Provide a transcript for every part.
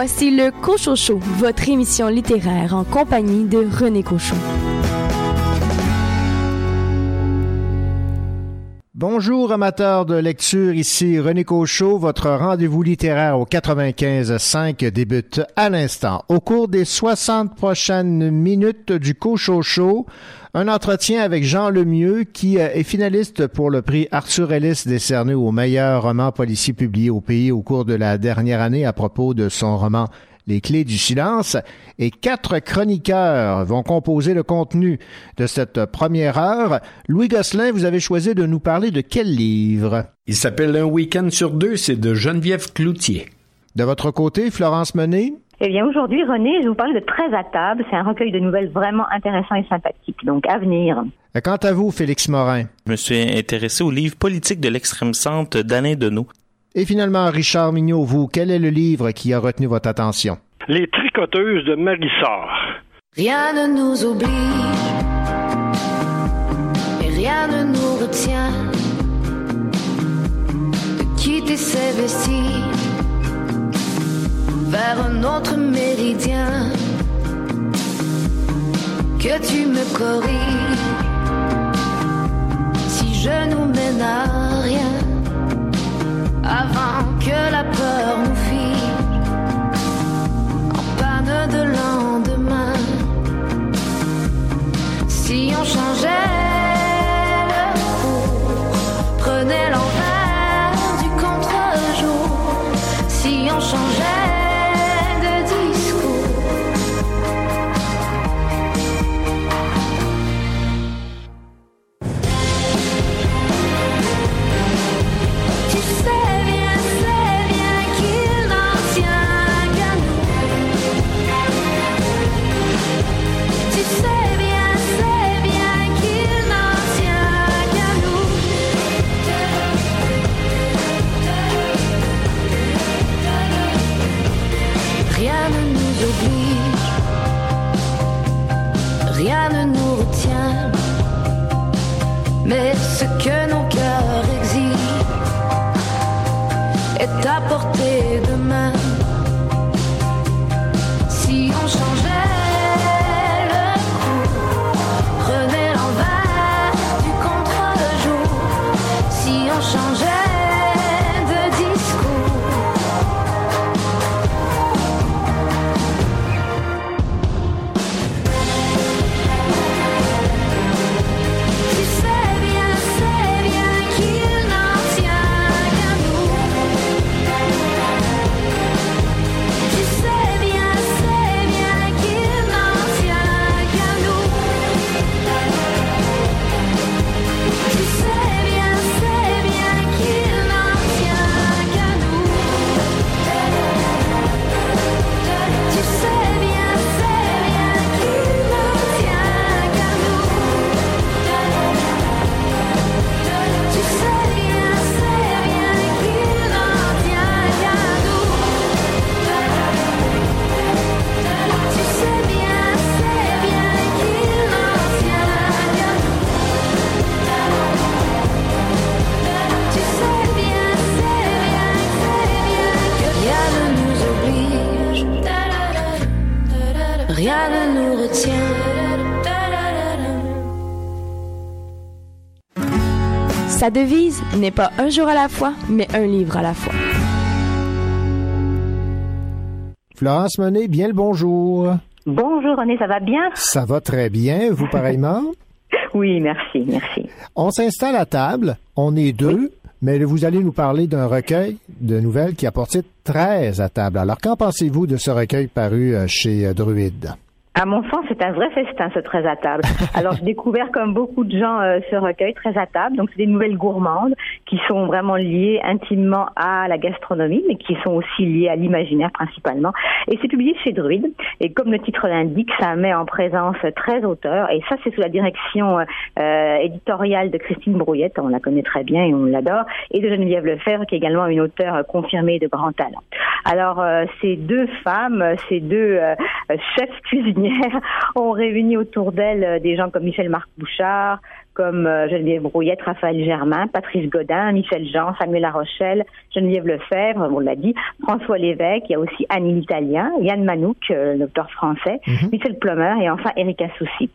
Voici le Cochocho, votre émission littéraire en compagnie de René Cochon. Bonjour amateurs de lecture, ici René Cochot, votre rendez-vous littéraire au 95.5 débute à l'instant. Au cours des 60 prochaines minutes du Cochot Show, un entretien avec Jean Lemieux qui est finaliste pour le prix Arthur Ellis décerné au meilleur roman policier publié au pays au cours de la dernière année à propos de son roman les clés du silence, et quatre chroniqueurs vont composer le contenu de cette première heure. Louis Gosselin, vous avez choisi de nous parler de quel livre? Il s'appelle Un week-end sur deux, c'est de Geneviève Cloutier. De votre côté, Florence Menet? Eh bien, aujourd'hui, René, je vous parle de Très à table. C'est un recueil de nouvelles vraiment intéressant et sympathique. Donc, à venir. Quant à vous, Félix Morin? Je me suis intéressé au livre politique de l'extrême centre d'Alain Deneau. Et finalement, Richard Mignot, vous, quel est le livre qui a retenu votre attention? Les tricoteuses de Marissard. Rien ne nous oblige et rien ne nous retient de quitter ces vestiges vers un autre méridien. Que tu me corriges si je nous mène à rien avant que la peur nous fige en panne de lendemain. Si on changeait à Sa devise n'est pas un jour à la fois, mais un livre à la fois. Florence Menet, bien le bonjour. Bonjour, René, ça va bien? Ça va très bien, vous pareillement? Oui, merci, merci. On s'installe à table, on est deux, mais vous allez nous parler d'un recueil de nouvelles qui a porté 13 à table. Alors, qu'en pensez-vous de ce recueil paru euh, chez euh, Druide? À mon sens, c'est un vrai festin, ce très à table. Alors, j'ai découvert, comme beaucoup de gens, euh, ce recueil très à table. Donc, c'est des nouvelles gourmandes qui sont vraiment liées intimement à la gastronomie, mais qui sont aussi liées à l'imaginaire principalement. Et c'est publié chez Druide. Et comme le titre l'indique, ça met en présence 13 auteurs. Et ça, c'est sous la direction euh, éditoriale de Christine Brouillette. On la connaît très bien et on l'adore. Et de Geneviève Lefebvre, qui est également une auteure euh, confirmée de grand talent. Alors, euh, ces deux femmes, euh, ces deux euh, chefs ont réuni autour d'elles euh, des gens comme Michel Marc Bouchard, comme euh, Geneviève Brouillette, Raphaël Germain, Patrice Godin, Michel Jean, Samuel Larochelle, Geneviève Lefebvre, on l'a dit, François Lévesque, il y a aussi Annie l'Italien, Yann Manouk, euh, le docteur français, Michel Plummer et enfin Erika Soucy.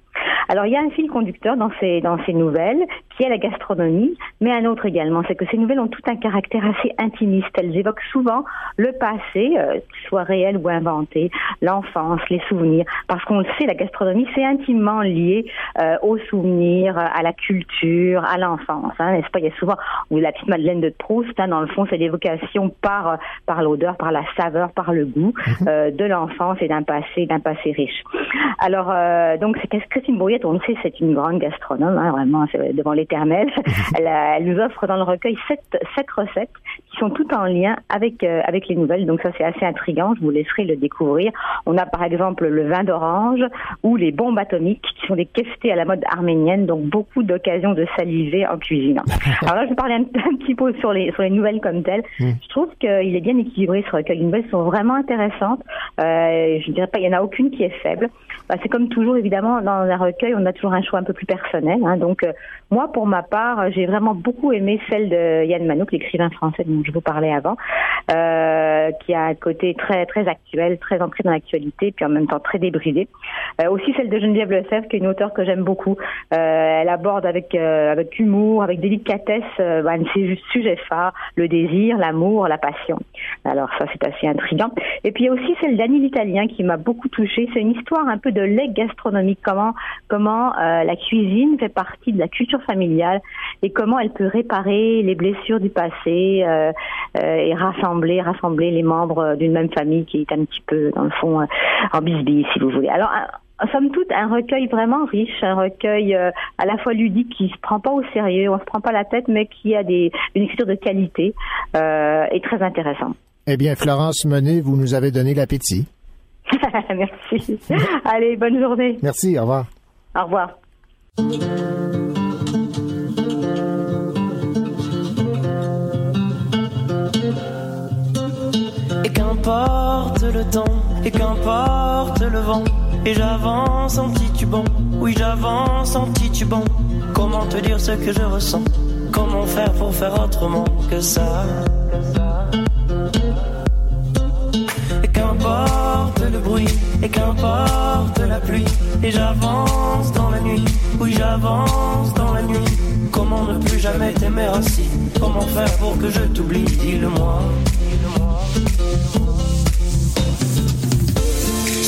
Alors il y a un fil conducteur dans ces dans ces nouvelles qui est la gastronomie, mais un autre également, c'est que ces nouvelles ont tout un caractère assez intimiste. Elles évoquent souvent le passé, euh, qu'il soit réel ou inventé, l'enfance, les souvenirs, parce qu'on le sait, la gastronomie c'est intimement lié euh, aux souvenirs, à la culture, à l'enfance, hein, n'est-ce pas? Il y a souvent ou la petite Madeleine de Proust, hein, dans le fond, c'est l'évocation par euh, par l'odeur, par la saveur, par le goût euh, de l'enfance et d'un passé d'un passé riche. Alors euh, donc c'est Christine Brouillette, on le sait, c'est une grande gastronome, hein, vraiment c'est devant l'éternel. elle, elle nous offre dans le recueil sept, sept recettes qui sont toutes en lien avec euh, avec les nouvelles. Donc ça c'est assez intriguant. Je vous laisserai le découvrir. On a par exemple le vin d'orange ou les bombes atomiques qui sont des keftés à la mode arménienne. Donc beaucoup d'occasions de saliver en cuisinant. Alors là je vais parler un, un petit peu sur les sur les nouvelles comme telles. Je trouve qu'il est bien équilibré ce recueil. Les nouvelles sont vraiment intéressantes. Euh, je dirais pas il y en a aucune qui est faible. Bah, c'est comme toujours évidemment dans un recueil on a toujours un choix un peu plus personnel. hein. Donc euh, moi pour ma part j'ai vraiment beaucoup aimé celle de Yann Manouk, l'écrivain français dont je vous parlais avant, euh, qui a un côté très très actuel, très ancré dans l'actualité, puis en même temps très débridé. Euh, aussi celle de Geneviève Lefebvre, qui est une auteure que j'aime beaucoup. Euh, elle aborde avec avec humour, avec délicatesse, un de ses sujets phares, le désir, l'amour, la passion. Alors ça c'est assez intriguant. Et puis il y a aussi celle d'Annie l'Italien qui m'a beaucoup touchée. C'est une histoire un peu de legs gastronomique, comment comment la cuisine fait partie de la culture familiale et comment elle peut réparer les blessures du passé euh, euh, et rassembler rassembler les membres euh, d'une même famille qui est un petit peu dans le fond en bisbille si vous voulez. Alors somme toute un recueil vraiment riche, un recueil euh, à la fois ludique qui se prend pas au sérieux, on se prend pas la tête, mais qui a des une écriture de qualité euh, et très intéressant. Eh bien, Florence Menet, vous nous avez donné l'appétit. Merci. Allez, bonne journée. Merci, au revoir. Au revoir. Qu'importe le temps, et qu'importe le vent, et j'avance en titubant, oui j'avance en titubant. Comment te dire ce que je ressens? Comment faire pour faire autrement que ça? Et qu'importe le bruit, et qu'importe la pluie, et j'avance dans la nuit, oui j'avance dans la nuit. Comment ne plus jamais t'aimer ainsi? Comment faire pour que je t'oublie? Dis-le-moi.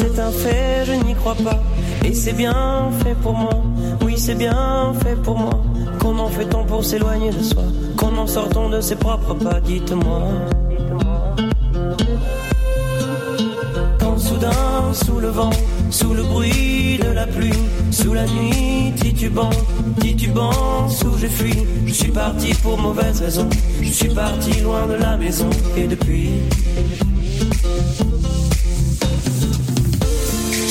C'est un fait, je n'y crois pas. Et c'est bien fait pour moi. Oui, c'est bien fait pour moi. Comment fait-on pour s'éloigner de soi Comment sort-on de ses propres pas Dites-moi. Quand soudain, sous le vent, sous le bruit de la pluie, sous la nuit, titubant, titubant, sous j'ai fui. Je suis parti pour mauvaise raison. Je suis parti loin de la maison. Et depuis.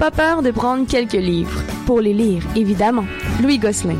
pas peur de prendre quelques livres. Pour les lire, évidemment. Louis Gosselin.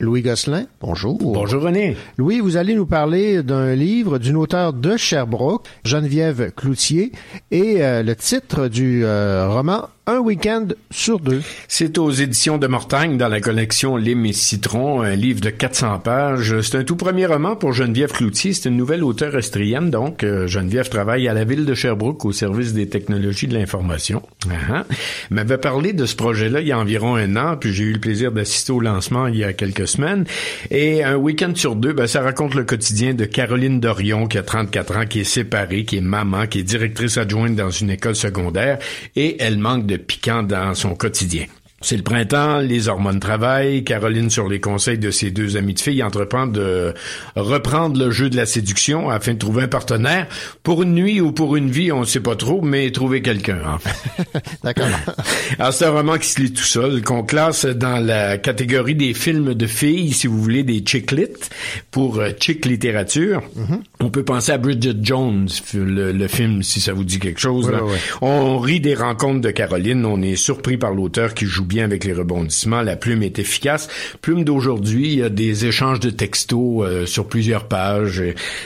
Louis Gosselin, bonjour. Bonjour René. Louis, vous allez nous parler d'un livre d'une auteure de Sherbrooke, Geneviève Cloutier, et euh, le titre du euh, roman Un week-end sur deux. C'est aux éditions de Mortagne dans la collection Lime et Citron, un livre de 400 pages. C'est un tout premier roman pour Geneviève Cloutier. C'est une nouvelle auteure estrienne, donc euh, Geneviève travaille à la ville de Sherbrooke au service des technologies de l'information. Uh m'avait parlé de ce projet-là il y a environ un an, puis j'ai eu le plaisir d'assister au lancement il y a quelques semaines. Et un week-end sur deux, ben, ça raconte le quotidien de Caroline Dorion, qui a 34 ans, qui est séparée, qui est maman, qui est directrice adjointe dans une école secondaire, et elle manque de piquant dans son quotidien. C'est le printemps, les hormones travaillent. Caroline, sur les conseils de ses deux amis de filles, entreprend de reprendre le jeu de la séduction afin de trouver un partenaire pour une nuit ou pour une vie, on ne sait pas trop, mais trouver quelqu'un. En fait. D'accord. Alors c'est un roman qui se lit tout seul, qu'on classe dans la catégorie des films de filles, si vous voulez, des chick lit pour euh, chick littérature. On peut penser à Bridget Jones, le, le film, si ça vous dit quelque chose. Ouais, là. ouais. On rit des rencontres de Caroline, on est surpris par l'auteur qui joue bien avec les rebondissements, la plume est efficace. Plume d'aujourd'hui, il y a des échanges de textos euh, sur plusieurs pages.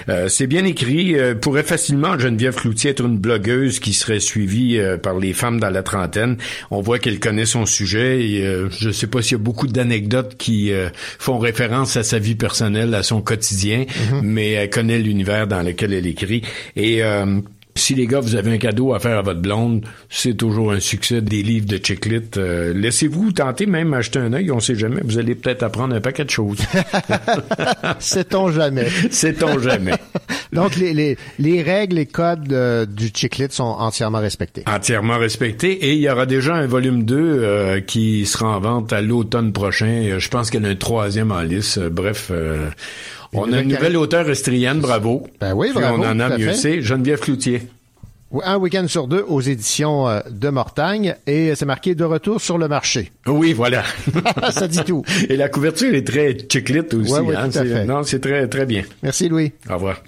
Euh, c'est bien écrit, euh, pourrait facilement Geneviève Cloutier être une blogueuse qui serait suivie euh, par les femmes dans la trentaine. On voit qu'elle connaît son sujet et euh, je sais pas s'il y a beaucoup d'anecdotes qui euh, font référence à sa vie personnelle, à son quotidien, mais elle connaît l'univers dans lequel elle écrit et euh, si les gars, vous avez un cadeau à faire à votre blonde, c'est toujours un succès des livres de Chicklit. Euh, Laissez-vous tenter même acheter un œil, on sait jamais. Vous allez peut-être apprendre un paquet de choses. Sait-on jamais. Sait-on jamais. Donc, les, les, les règles, les codes euh, du chicklit sont entièrement respectés. Entièrement respecté. Et il y aura déjà un volume 2 euh, qui sera en vente à l'automne prochain. Je pense qu'il y en a un troisième en lice. Bref, on a une nouvelle auteure estrienne, bravo. Ben oui, on en a mieux c'est. Geneviève Cloutier. Un week-end sur deux aux éditions euh, de Mortagne et c'est marqué de retour sur le marché. Oui, voilà. Ça dit tout. Et la couverture est très chicklit aussi. Ouais, hein. tout à C'est- fait. Non, c'est très, très bien. Merci Louis. Au revoir.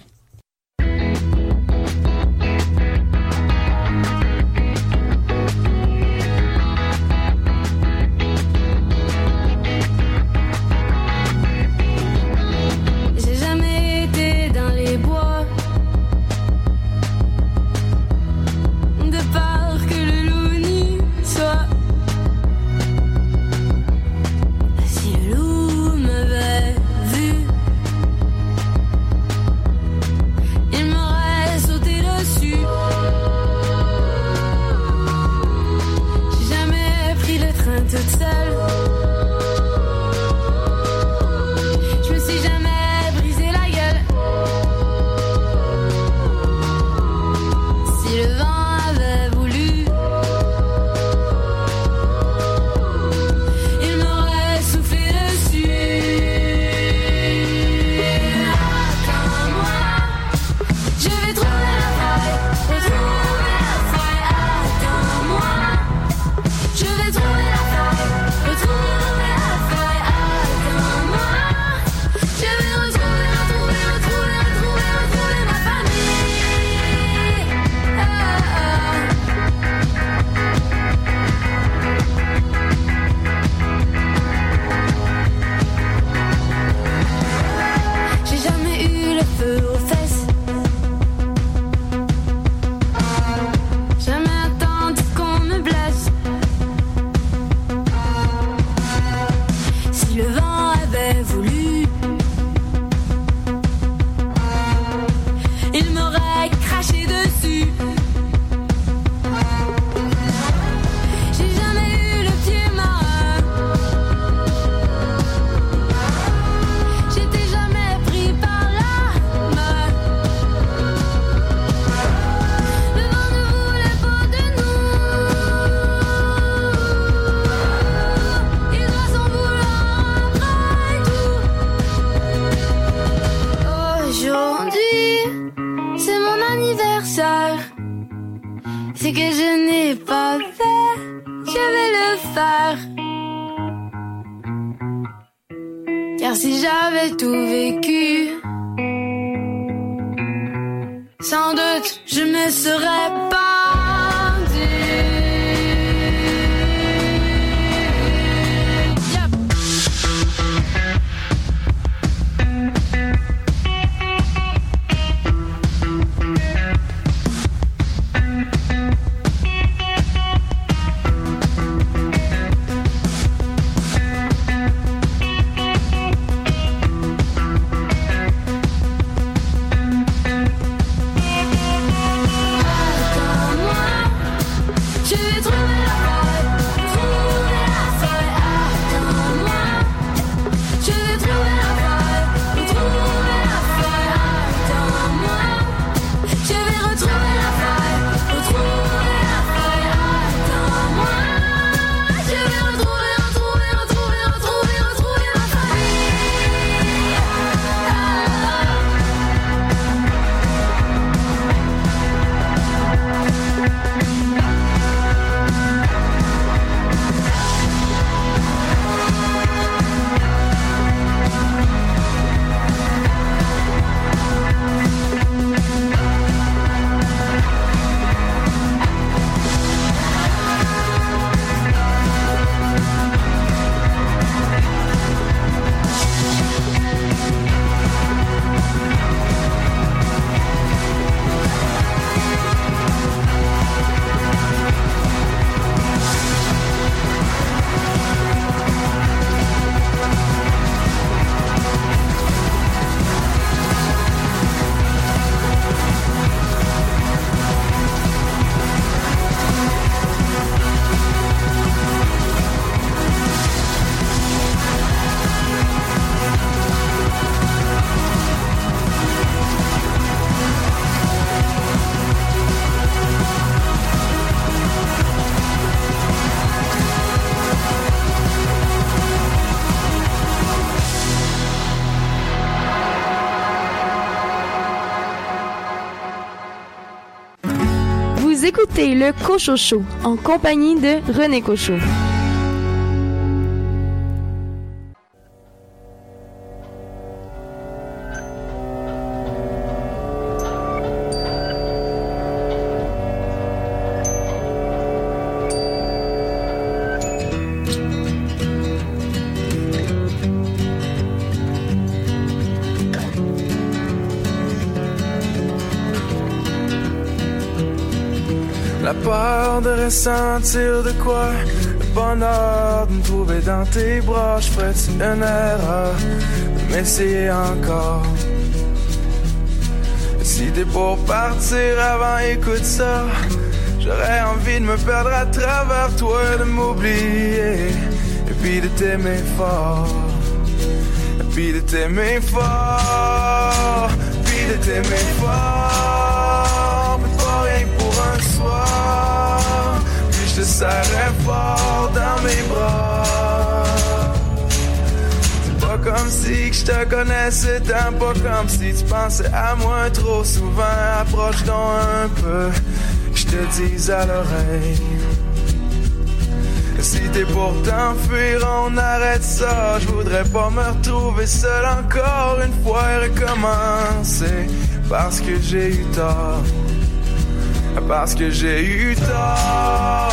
Écoutez le Cochocho en compagnie de René Cochot. Sentir de quoi le bonheur de me trouver dans tes bras. Je ferais une erreur de m'essayer encore. Si t'es pour partir avant, écoute ça. J'aurais envie de me perdre à travers toi, de m'oublier. Et puis de t'aimer fort. Et puis de t'aimer fort. Puis de t'aimer fort. Je te serrais fort dans mes bras. C'est pas comme si que je te connaissais tant, pas comme si tu pensais à moi trop souvent. Approche-toi un peu, je te dis à l'oreille. Si t'es pour t'enfuir, on arrête ça. Je voudrais pas me retrouver seul encore une fois et recommencer. Parce que j'ai eu tort. Parce que j'ai eu tort,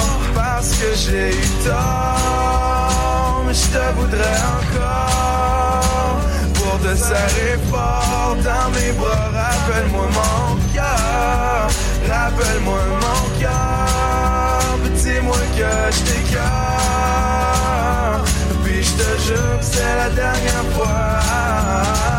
que j'ai eu tort, mais je te voudrais encore pour te serrer fort dans mes bras. Rappelle-moi mon cœur, rappelle-moi mon cœur, dis-moi que je t'écœure, puis je te jure c'est la dernière fois.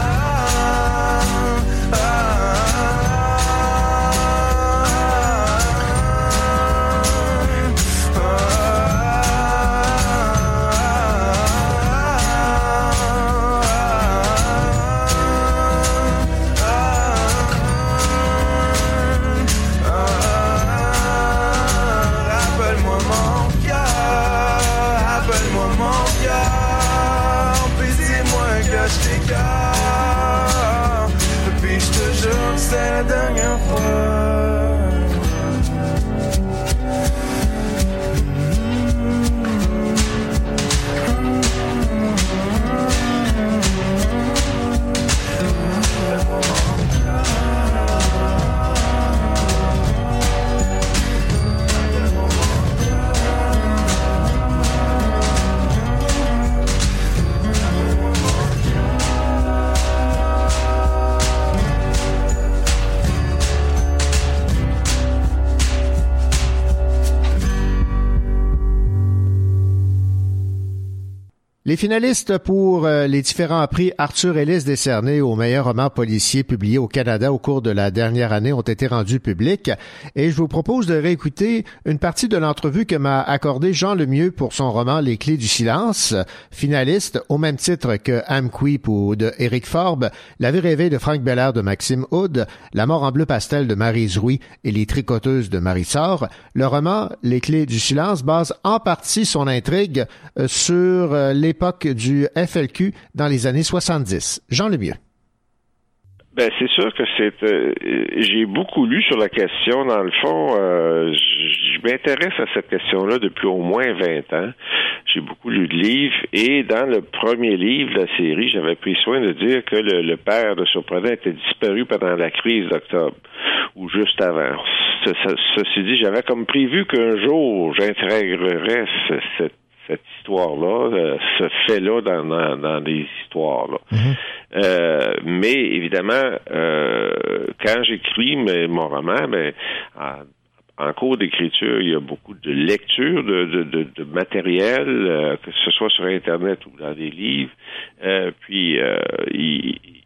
Les finalistes pour euh, les différents prix Arthur Ellis décernés au meilleur roman policier publié au Canada au cours de la dernière année ont été rendus publics et je vous propose de réécouter une partie de l'entrevue que m'a accordé Jean Lemieux pour son roman Les clés du silence, finaliste au même titre que Amquip ou de Eric Forbe, La vie rêvée de Frank Belair de Maxime Houd, La mort en bleu pastel de Marie Zrouy et Les tricoteuses de Marie Sor. Le roman Les clés du silence base en partie son intrigue euh, sur euh, les du FLQ dans les années 70. Jean Lemieux. Ben c'est sûr que c'est. Euh, j'ai beaucoup lu sur la question. Dans le fond, euh, je m'intéresse à cette question-là depuis au moins 20 ans. J'ai beaucoup lu de livres et dans le premier livre de la série, j'avais pris soin de dire que le, père de Surprenant était disparu pendant la crise d'octobre ou juste avant. ceci dit, j'avais comme prévu qu'un jour j'intégrerais cette cette histoire-là, euh, ce fait-là dans, dans, des histoires-là. Mhm. Euh, mais évidemment, euh, quand j'écris mon roman, ben, en, cours d'écriture, il y a beaucoup de lecture de, de, de, matériel, que ce soit sur Internet ou dans des livres. puis, il,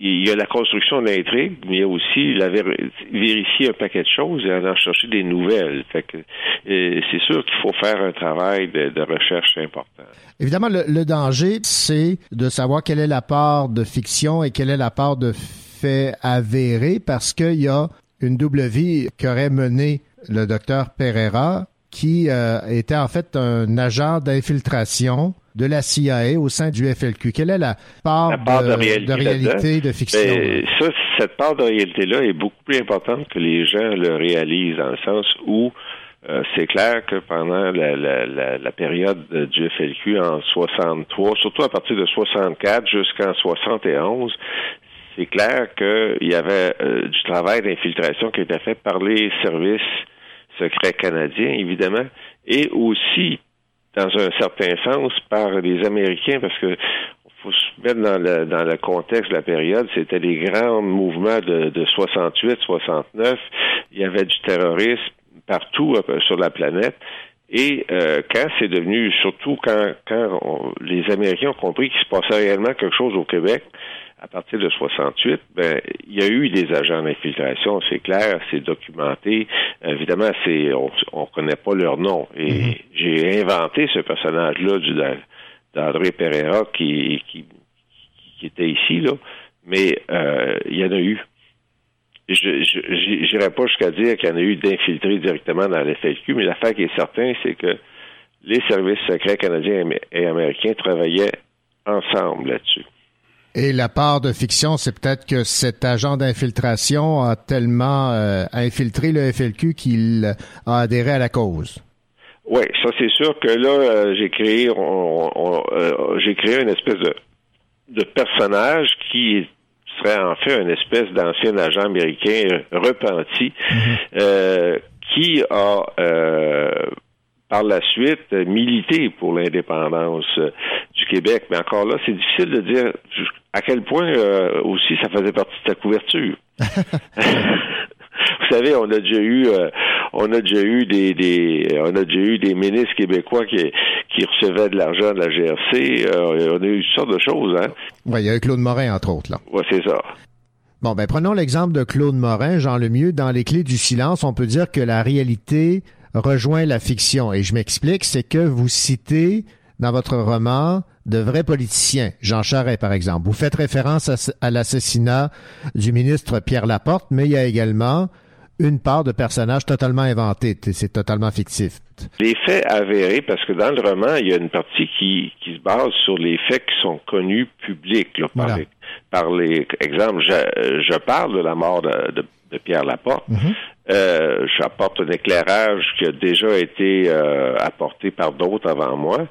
il y a la construction de l'intrigue, mais il y a aussi la vérifier un paquet de choses et en chercher des nouvelles. Fait que euh, c'est sûr qu'il faut faire un travail de, recherche important. Évidemment, le, danger, c'est de savoir quelle est la part de fiction et quelle est la part de fait avéré, parce qu'il y a une double vie qu'aurait menée le docteur Pereira, qui euh, était en fait un agent d'infiltration de la CIA au sein du FLQ? Quelle est la part, de, réalité, de, fiction? Ben, ça, cette part de réalité-là est beaucoup plus importante que les gens le réalisent, dans le sens où euh, c'est clair que pendant la, la, la, période du FLQ en 63, surtout à partir de 64 jusqu'en 71, c'est clair qu'il y avait euh, du travail d'infiltration qui était fait par les services secrets canadiens, évidemment, et aussi, dans un certain sens, par les Américains, parce que faut se mettre dans le, dans le contexte de la période, c'était les grands mouvements de, de 68, 69, il y avait du terrorisme, partout euh, sur la planète. Et euh, quand c'est devenu, surtout quand, quand les Américains ont compris qu'il se passait réellement quelque chose au Québec, à partir de 68, ben il y a eu des agents d'infiltration, c'est clair, c'est documenté. Évidemment, c'est on, on connaît pas leur nom. Et mm-hmm. j'ai inventé ce personnage-là d'André Pereira qui, qui, qui était ici là, mais euh, il y en a eu je n'irai pas jusqu'à dire qu'il y en a eu d'infiltrés directement dans l'FLQ, mais l'affaire qui est certaine, c'est que les services secrets canadiens et américains travaillaient ensemble là-dessus. Et la part de fiction, c'est peut-être que cet agent d'infiltration a tellement euh, infiltré le FLQ qu'il a adhéré à la cause. Oui, ça c'est sûr que là, euh, j'ai créé, euh, j'ai créé une espèce de, de personnage qui serait en fait une espèce d'ancien agent américain repenti mhm. euh, qui a euh, par la suite milité pour l'indépendance euh, du Québec. Mais encore là, c'est difficile de dire à quel point aussi ça faisait partie de sa couverture. Vous savez, on a déjà eu, euh, on a déjà eu des, des, on a déjà eu des ministres québécois qui, qui recevaient de l'argent de la GRC. Euh, on a eu toutes sortes de choses, hein. Oui, il y a eu Claude Morin, entre autres, là. Oui, c'est ça. Bon, ben prenons l'exemple de Claude Morin, Jean Lemieux. Dans Les Clés du silence, on peut dire que la réalité rejoint la fiction. Et je m'explique, c'est que vous citez dans votre roman de vrais politiciens, Jean Charest par exemple. Vous faites référence à, l'assassinat du ministre Pierre Laporte, mais il y a également une part de personnages totalement inventés. C'est totalement fictif. Les faits avérés, parce que dans le roman, il y a une partie qui, qui se base sur les faits qui sont connus publics. Là, par, les, par les exemples, je, je, parle de la mort de, de, de Pierre Laporte. Mm-hmm. Euh, j'apporte un éclairage qui a déjà été euh, apporté par d'autres avant moi.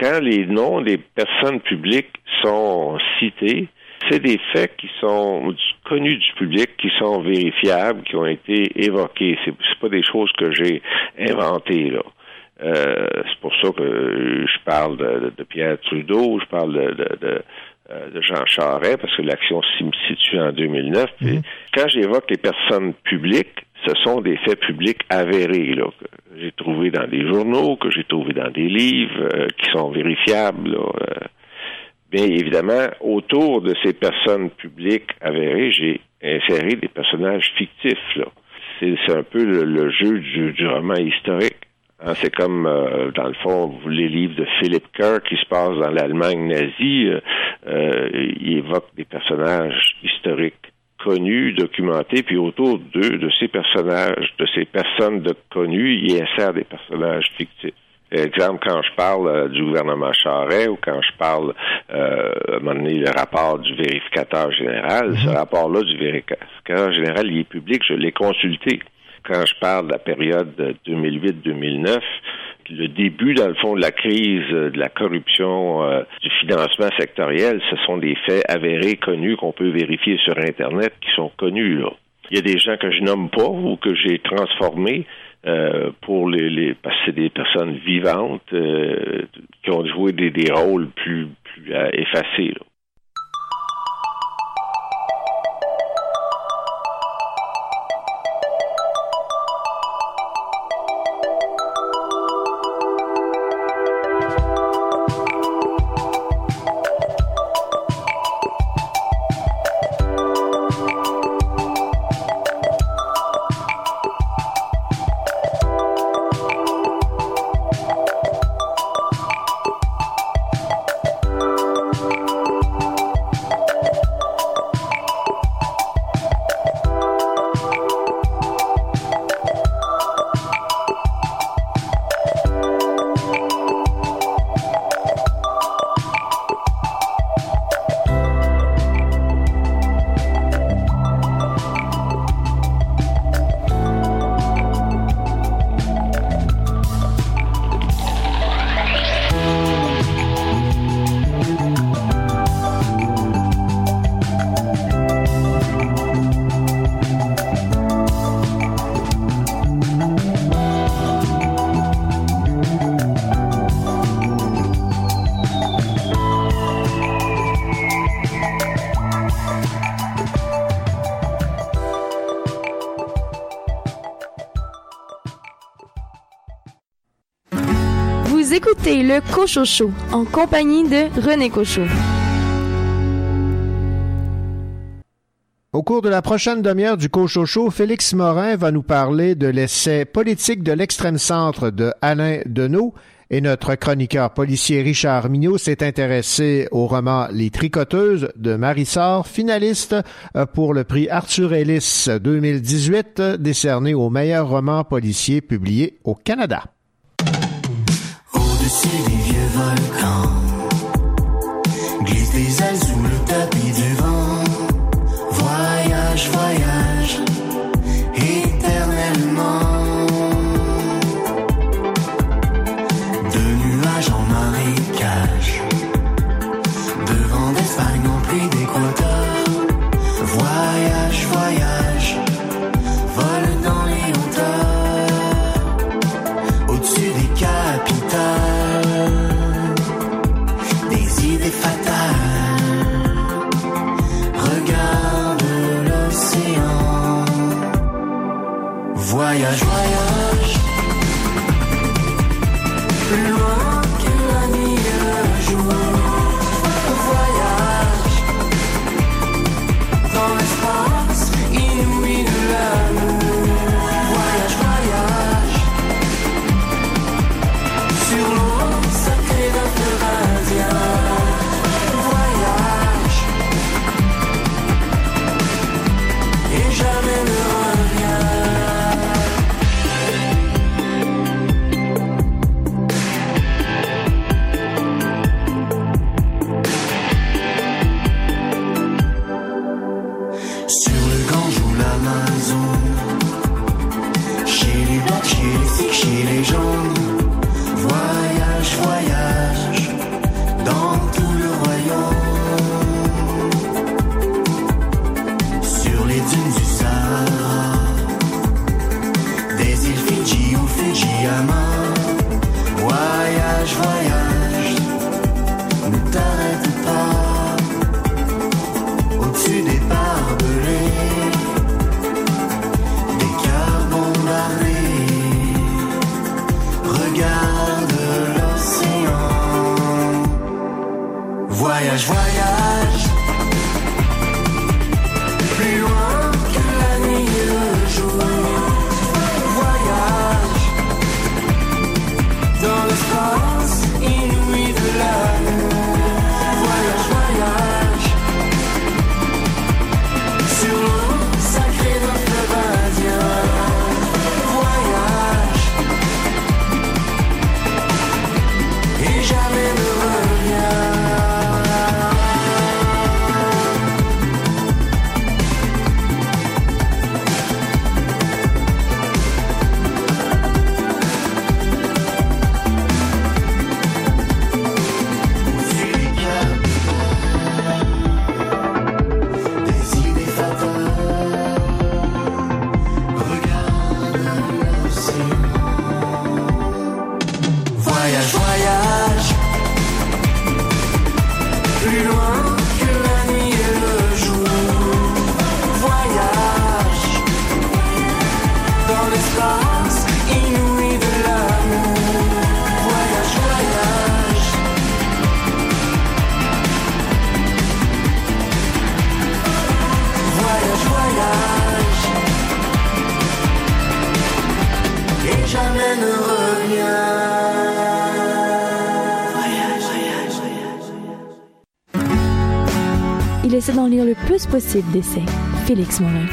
Quand les noms des personnes publiques sont cités, c'est des faits qui sont connus du public, qui sont vérifiables, qui ont été évoqués. C'est, pas des choses que j'ai inventées là. Euh, c'est pour ça que je parle de, Pierre Trudeau, je parle de, Jean Charest, parce que l'action s'y situe en 2009. Mm-hmm. Quand j'évoque les personnes publiques, ce sont des faits publics avérés là, que j'ai trouvés dans des journaux, que j'ai trouvés dans des livres, euh, qui sont vérifiables. Là, euh. Bien évidemment, autour de ces personnes publiques avérées, j'ai inséré des personnages fictifs. Là. C'est, un peu le, jeu du, roman historique. Hein, c'est comme, euh, dans le fond, les livres de Philip Kerr qui se passent dans l'Allemagne nazie, il évoque des personnages historiques connus, documentés, puis autour d'eux, de ces personnages, de ces personnes de connues, il insère des personnages fictifs. Exemple, quand je parle euh, du gouvernement Charest ou quand je parle, euh, à un moment donné, le rapport du vérificateur général, ce mhm. rapport-là du vérificateur général, il est public, je l'ai consulté. Quand je parle de la période 2008-2009, le début, dans le fond, de la crise euh, de la corruption, euh, du financement sectoriel, ce sont des faits avérés, connus, qu'on peut vérifier sur Internet, qui sont connus. Là. Il y a des gens que je nomme pas ou que j'ai transformés euh, pour les, les parce que c'est des personnes vivantes qui ont joué des, des rôles plus, plus effacés. Là. Écoutez le Cochocho en compagnie de René Cochot. Au cours de la prochaine demi-heure du Cochocho, Félix Morin va nous parler de l'essai politique de l'extrême centre de Alain Deneau et notre chroniqueur policier Richard Mignot s'est intéressé au roman Les Tricoteuses de Marissor, finaliste euh, pour le prix Arthur Ellis 2018, décerné au meilleur roman policier publié au Canada. Au-dessus des vieux volcans, glisse Voyage, voyage. was right. Il essaie d'en lire le plus possible d'essais. Félix Morin.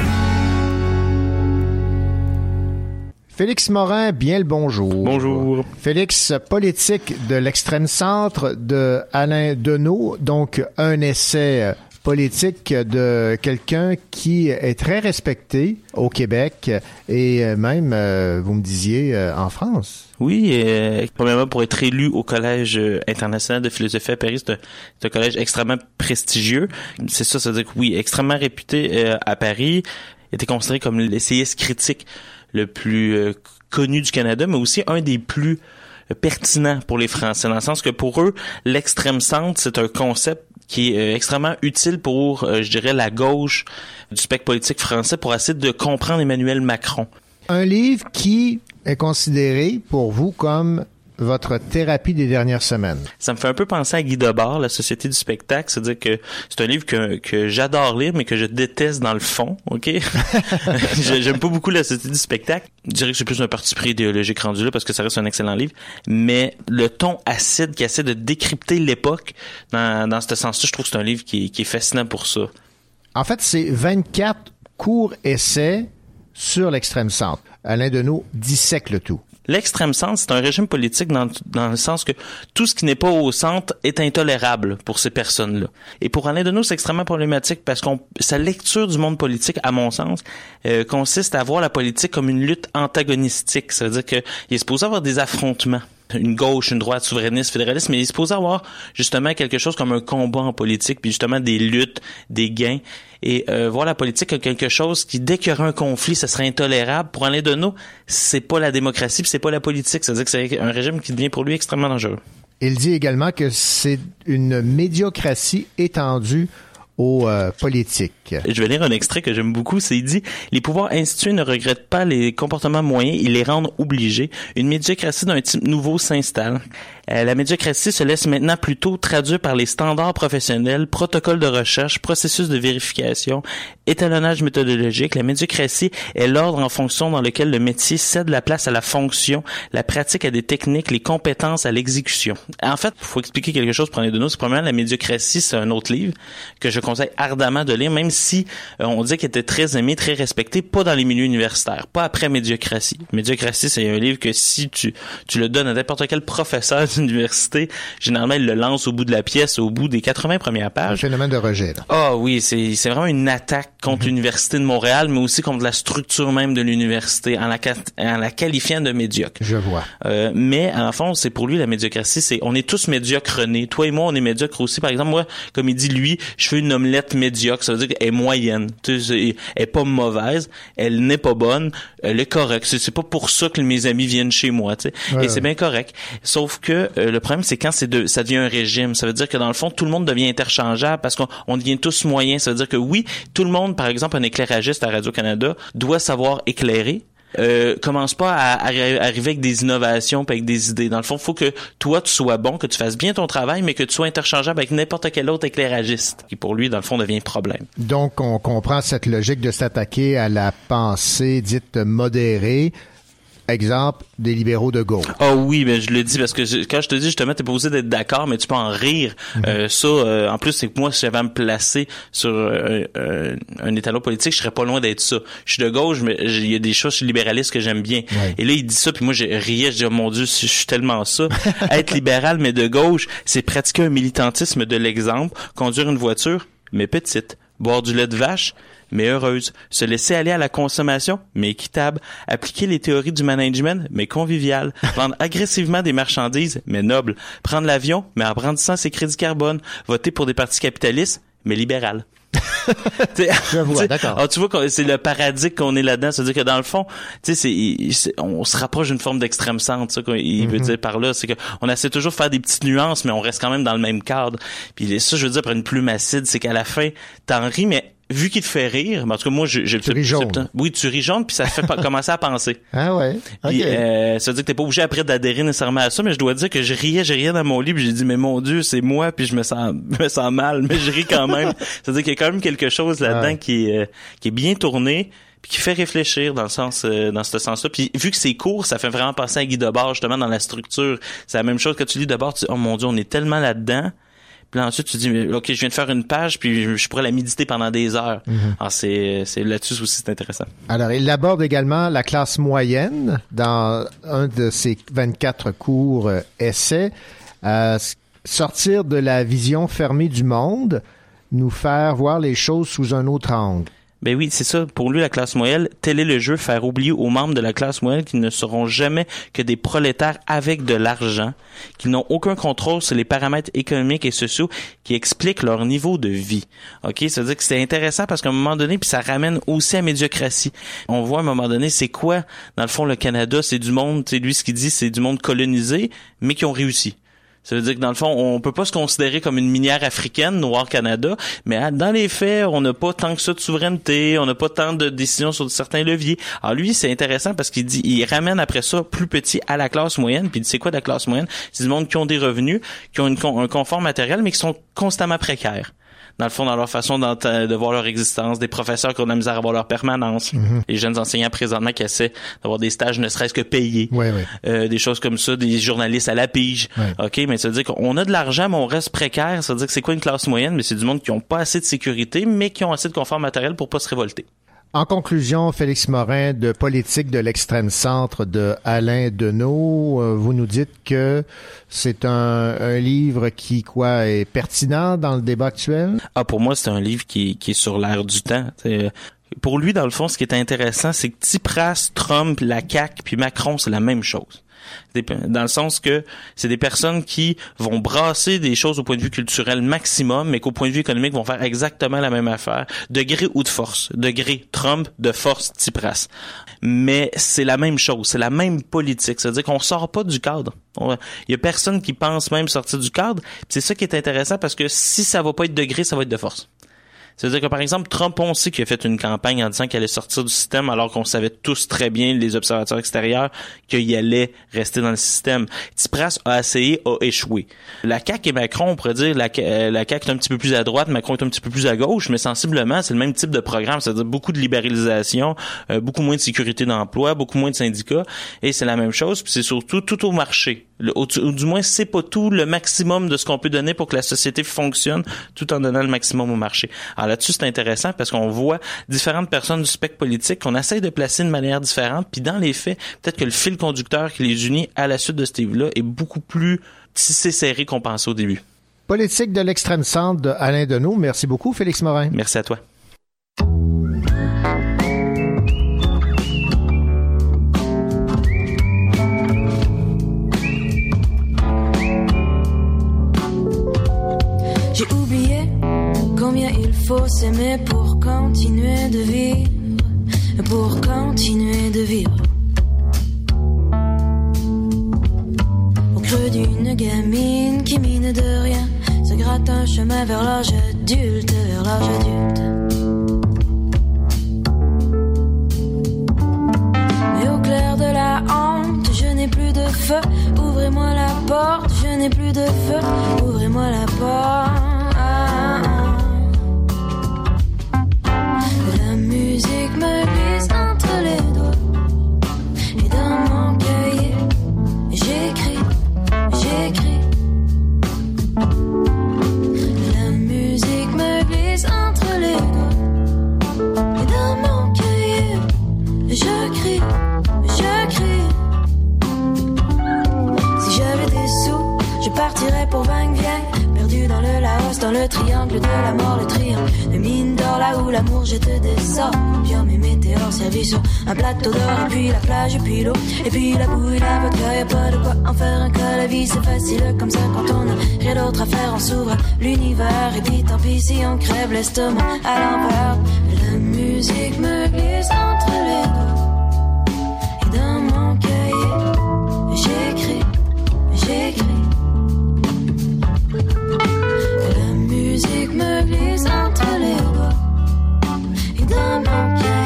Félix Morin, bien le bonjour. Bonjour. Félix, politique de l'extrême centre de Alain Deneau, donc un essai politique de quelqu'un qui est très respecté au Québec et euh, même, euh, vous me disiez, euh, en France. Oui, euh, premièrement, pour être élu au Collège international de philosophie à Paris, c'est un, un collège extrêmement prestigieux. C'est ça, ça veut dire que oui, extrêmement réputé à Paris, était considéré comme l'essayiste critique le plus connu du Canada, mais aussi un des plus pertinents pour les Français, dans le sens que pour eux, l'extrême centre, c'est un concept qui est euh, extrêmement utile pour, euh, je dirais, la gauche du spectre politique français pour essayer de comprendre Emmanuel Macron. Un livre qui est considéré pour vous comme votre thérapie des dernières semaines? Ça me fait un peu penser à Guy Debord, La Société du spectacle. C'est-à-dire que c'est un livre que, que j'adore lire, mais que je déteste dans le fond, OK? J'aime pas beaucoup La Société du spectacle. Je dirais que c'est plus un parti pris idéologique rendu là, parce que ça reste un excellent livre. Mais le ton acide qui essaie de décrypter l'époque, dans, dans ce sens-là, je trouve que c'est un livre qui, qui est fascinant pour ça. En fait, c'est 24 courts essais sur l'extrême centre. Alain Deneau dissèque le tout. L'extrême centre, c'est un régime politique dans, dans le sens que tout ce qui n'est pas au centre est intolérable pour ces personnes-là. Et pour Alain Deneau, c'est extrêmement problématique parce qu'on sa lecture du monde politique, à mon sens, euh, consiste à voir la politique comme une lutte antagonistique. Ça veut dire qu'il est supposé avoir des affrontements une gauche, une droite souverainiste, fédéraliste, mais il est supposé avoir justement quelque chose comme un combat en politique, puis justement des luttes, des gains. Et euh, voir la politique comme quelque chose qui, dès qu'il y aura un conflit, ça serait intolérable. Pour Alain Deneau, c'est pas la démocratie, puis c'est pas la politique. C'est-à-dire que c'est un régime qui devient pour lui extrêmement dangereux. Il dit également que c'est une médiocratie étendue aux euh, politiques. Je vais lire un extrait que j'aime beaucoup. C'est dit les pouvoirs institués ne regrettent pas les comportements moyens, ils les rendent obligés. Une médiocratie d'un type nouveau s'installe. Euh, la médiocratie se laisse maintenant plutôt traduire par les standards professionnels, protocoles de recherche, processus de vérification, étalonnage méthodologique. La médiocratie est l'ordre en fonction dans lequel le métier cède la place à la fonction, la pratique à des techniques, les compétences à l'exécution. En fait, il faut expliquer quelque chose pour les de nous. Premièrement la médiocratie, c'est un autre livre que je conseille ardemment de lire, même si euh, on dit qu'il était très aimé, très respecté, pas dans les milieux universitaires, pas après médiocratie. Médiocratie, c'est un livre que si tu, tu le donnes à n'importe quel professeur d'université, généralement, il le lance au bout de la pièce, au bout des 80 premières pages. Un phénomène de rejet. Ah oui, c'est, c'est vraiment une attaque contre l'Université de Montréal, mais aussi contre la structure même de l'université, en la, en la qualifiant de médiocre. Je vois. Euh, mais, en fond, c'est pour lui, la médiocratie, c'est, on est tous médiocres nés. Toi et moi, on est médiocres aussi. Par exemple, moi, comme il dit lui, je fais une omelette médiocre. Ça veut dire qu'elle est moyenne. Tu sais, elle est pas mauvaise. Elle n'est pas bonne. Elle est correcte. C'est, pas pour ça que mes amis viennent chez moi, tu sais. Ouais, et c'est bien correct. Sauf que euh, le problème, c'est quand c'est de, ça devient un régime. Ça veut dire que dans le fond, tout le monde devient interchangeable parce qu'on on devient tous moyens. Ça veut dire que oui, tout le monde, par exemple, un éclairagiste à Radio-Canada doit savoir éclairer. Euh, commence pas à, à arri- arriver avec des innovations avec des idées. Dans le fond, faut que toi tu sois bon, que tu fasses bien ton travail, mais que tu sois interchangeable avec n'importe quel autre éclairagiste, qui pour lui, dans le fond, devient problème. Donc, on comprend cette logique de s'attaquer à la pensée dite modérée. Exemple, des libéraux de gauche. Ah oui, ben je le dis parce que je- quand je te dis justement, t'es pas obligé d'être d'accord, mais tu peux en rire. Mhm. Euh, ça, euh, en plus, c'est que moi, si j'avais à me placer sur euh, un étalon politique, je serais pas loin d'être ça. Je suis de gauche, mais il y a des choses chez libéralistes que j'aime bien. Ouais. Et là, il dit ça, puis moi, je riais, je dis, oh mon Dieu, je suis tellement ça. être libéral, mais de gauche, c'est pratiquer un militantisme de l'exemple, conduire une voiture, mais petite, boire du lait de vache, mais heureuse, se laisser aller à la consommation, mais équitable, appliquer les théories du management, mais convivial, vendre agressivement des marchandises, mais nobles, prendre l'avion, mais en brandissant ses crédits carbone, voter pour des partis capitalistes, mais libérales. Je vois, d'accord. Ah, tu vois, qu'on- c'est le paradigme qu'on est là-dedans. C'est-à-dire que dans le fond, tu sais, il- on se rapproche d'une forme d'extrême centre. Ça, qu'il veut Mhm. dire par là, c'est que on essaie toujours de faire des petites nuances, mais on reste quand même dans le même cadre. Puis ça, je veux dire, par une plume acide, c'est qu'à la fin, t'en ris, mais vu qu'il te fait rire, ben, en tout cas, moi, je, Tu ris jaune. Oui, tu ris jaune, puis ça fait commencer à penser. Ah ouais? Puis, euh, ça veut dire que t'es pas obligé après d'adhérer nécessairement à ça, mais je dois dire que je riais, je riais dans mon lit, puis j'ai dit, mais mon Dieu, c'est moi, puis je me sens, je me sens mal, mais je ris quand même. C'est-à-dire qu'il y a quand même quelque chose là-dedans qui est, euh, qui est bien tourné, puis qui fait réfléchir dans le sens, euh, dans ce sens-là. Puis vu que c'est court, ça fait vraiment penser à Guy Debord, justement, dans la structure. C'est la même chose que tu lis Debord, tu dis, oh mon Dieu, on est tellement là-dedans. Puis là, ensuite, tu dis, OK, je viens de faire une page, puis je, pourrais la méditer pendant des heures. Mhm. Alors, c'est, c'est là-dessus aussi, c'est intéressant. Alors, il aborde également la classe moyenne dans un de ses 24 cours euh, essais. Euh, sortir de la vision fermée du monde, nous faire voir les choses sous un autre angle. Ben oui, c'est ça. Pour lui, la classe moyenne, tel est le jeu, faire oublier aux membres de la classe moyenne qu'ils ne seront jamais que des prolétaires avec de l'argent, qu'ils n'ont aucun contrôle sur les paramètres économiques et sociaux qui expliquent leur niveau de vie. OK? Ça veut dire que c'est intéressant parce qu'à un moment donné, puis ça ramène aussi à médiocratie. On voit à un moment donné, c'est quoi, dans le fond, le Canada? C'est du monde, sais, lui, ce qu'il dit, c'est du monde colonisé, mais qui ont réussi. Ça veut dire que dans le fond, on peut pas se considérer comme une minière africaine, Noir Canada, mais dans les faits, on n'a pas tant que ça de souveraineté, on n'a pas tant de décisions sur certains leviers. Alors lui, c'est intéressant parce qu'il dit, il ramène après ça plus petit à la classe moyenne. Puis il dit, c'est quoi la classe moyenne? C'est du monde qui ont des revenus, qui ont un confort matériel, mais qui sont constamment précaires dans le fond, dans leur façon de voir leur existence, des professeurs qui ont de la misère à avoir leur permanence, Mhm. les jeunes enseignants présentement qui essaient d'avoir des stages ne serait-ce que payés, Ouais, ouais. Euh, des choses comme ça, des journalistes à la pige. Ouais. OK, mais ça veut dire qu'on a de l'argent, mais on reste précaire. Ça veut dire que c'est quoi une classe moyenne? Mais c'est du monde qui ont pas assez de sécurité, mais qui ont assez de confort matériel pour pas se révolter. En conclusion, Félix Morin, de Politique de l'extrême centre de Alain Deneau, euh, vous nous dites que c'est un, un livre qui, quoi, est pertinent dans le débat actuel? Ah, pour moi, c'est un livre qui, qui est sur l'air du temps. C'est- Pour lui, dans le fond, ce qui est intéressant, c'est que Tsipras, Trump, la CAQ, puis Macron, c'est la même chose. Dans le sens que c'est des personnes qui vont brasser des choses au point de vue culturel maximum, mais qu'au point de vue économique vont faire exactement la même affaire, de gré ou de force. De gré Trump, de force Tsipras. Mais c'est la même chose, c'est la même politique. C'est-à-dire qu'on sort pas du cadre. Il y a personne qui pense même sortir du cadre. C'est ça qui est intéressant parce que si ça va pas être de gré, ça va être de force. C'est-à-dire que, par exemple, Trump, on sait qu'il a fait une campagne en disant qu'il allait sortir du système alors qu'on savait tous très bien, les observateurs extérieurs, qu'il allait rester dans le système. Tsipras a essayé, a échoué. La CAQ et Macron, on pourrait dire, la, euh, la CAQ est un petit peu plus à droite, Macron est un petit peu plus à gauche, mais sensiblement, c'est le même type de programme, c'est-à-dire beaucoup de libéralisation, euh, beaucoup moins de sécurité d'emploi, beaucoup moins de syndicats, et c'est la même chose, puis c'est surtout tout au marché. Le- ou du moins, c'est pas tout le maximum de ce qu'on peut donner pour que la société fonctionne tout en donnant le maximum au marché. Alors là-dessus, c'est intéressant parce qu'on voit différentes personnes du spectre politique qu'on essaye de placer de manière différente, puis dans les faits, peut-être que le fil conducteur qui les unit à la suite de ce livre-là est beaucoup plus tissé serré qu'on pensait au début. Politique de l'extrême centre de Alain Deneau. Merci beaucoup, Félix Morin. Merci à toi. J'ai oublié combien il faut s'aimer pour continuer de vivre, pour continuer de vivre. Au creux d'une gamine qui mine de rien, se gratte un chemin vers l'âge adulte, vers l'âge adulte. Mais au clair de la honte, n'ai plus de feu. Ouvrez-moi la porte, je n'ai plus de feu. Ouvrez-moi la porte. La musique me glisse entre les doigts. Et dans mon cahier, j'écris, j'écris. Je partirais pour Vang Vieng. Perdu dans le Laos, dans le triangle de la mort, le triangle de mine d'or, là où l'amour jette des sorts. Bien mes météores servis sur un plateau d'or, et puis la plage, et puis l'eau, et puis la et la vodka. Y'a pas de quoi en faire un cas, la vie c'est facile comme ça quand on a rien d'autre à faire, on s'ouvre l'univers. Et puis tant pis si on crève l'estomac à l'envers. La musique me glisse entre les doigts. Et dans mon cahier, j'écris, j'écris. Musique me glisse entre les doigts. Et dans mon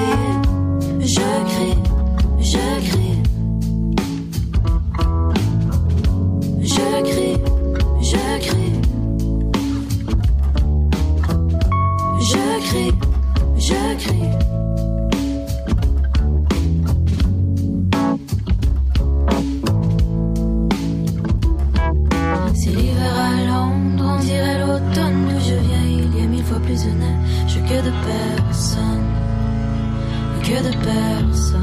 de personnes.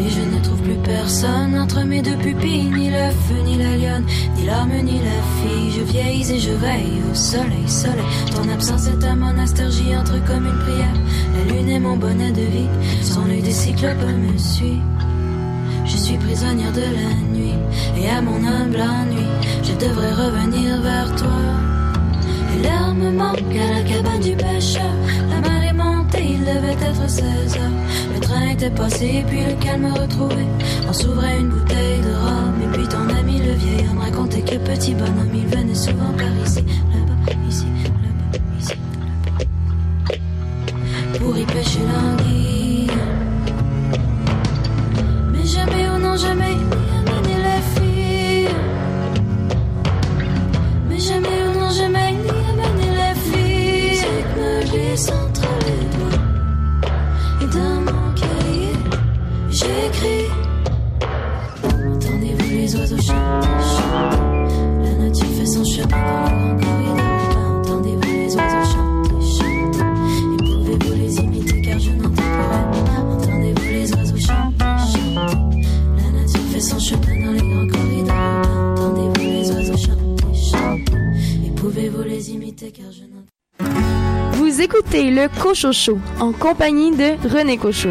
Et je ne trouve plus personne entre mes deux pupilles, ni le feu, ni la lionne, ni l'arme, ni la fille. Je vieillis et je veille au soleil, soleil. Ton absence est un monastère, j'y entre comme une prière. La lune est mon bonnet de vie, son œil de cyclope me suit. Je suis prisonnière de la nuit et à mon humble ennui, je devrais revenir vers toi. Et l'air me manque à la cabane du pêcheur. La mer il devait être 16 heures. Le train était passé, puis le calme retrouvé. On s'ouvrait une bouteille de rhum, et puis ton ami le vieil homme petit bonhomme, il venait souvent par ici, écoutez le Cochocho en compagnie de René Cochot.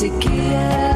Qui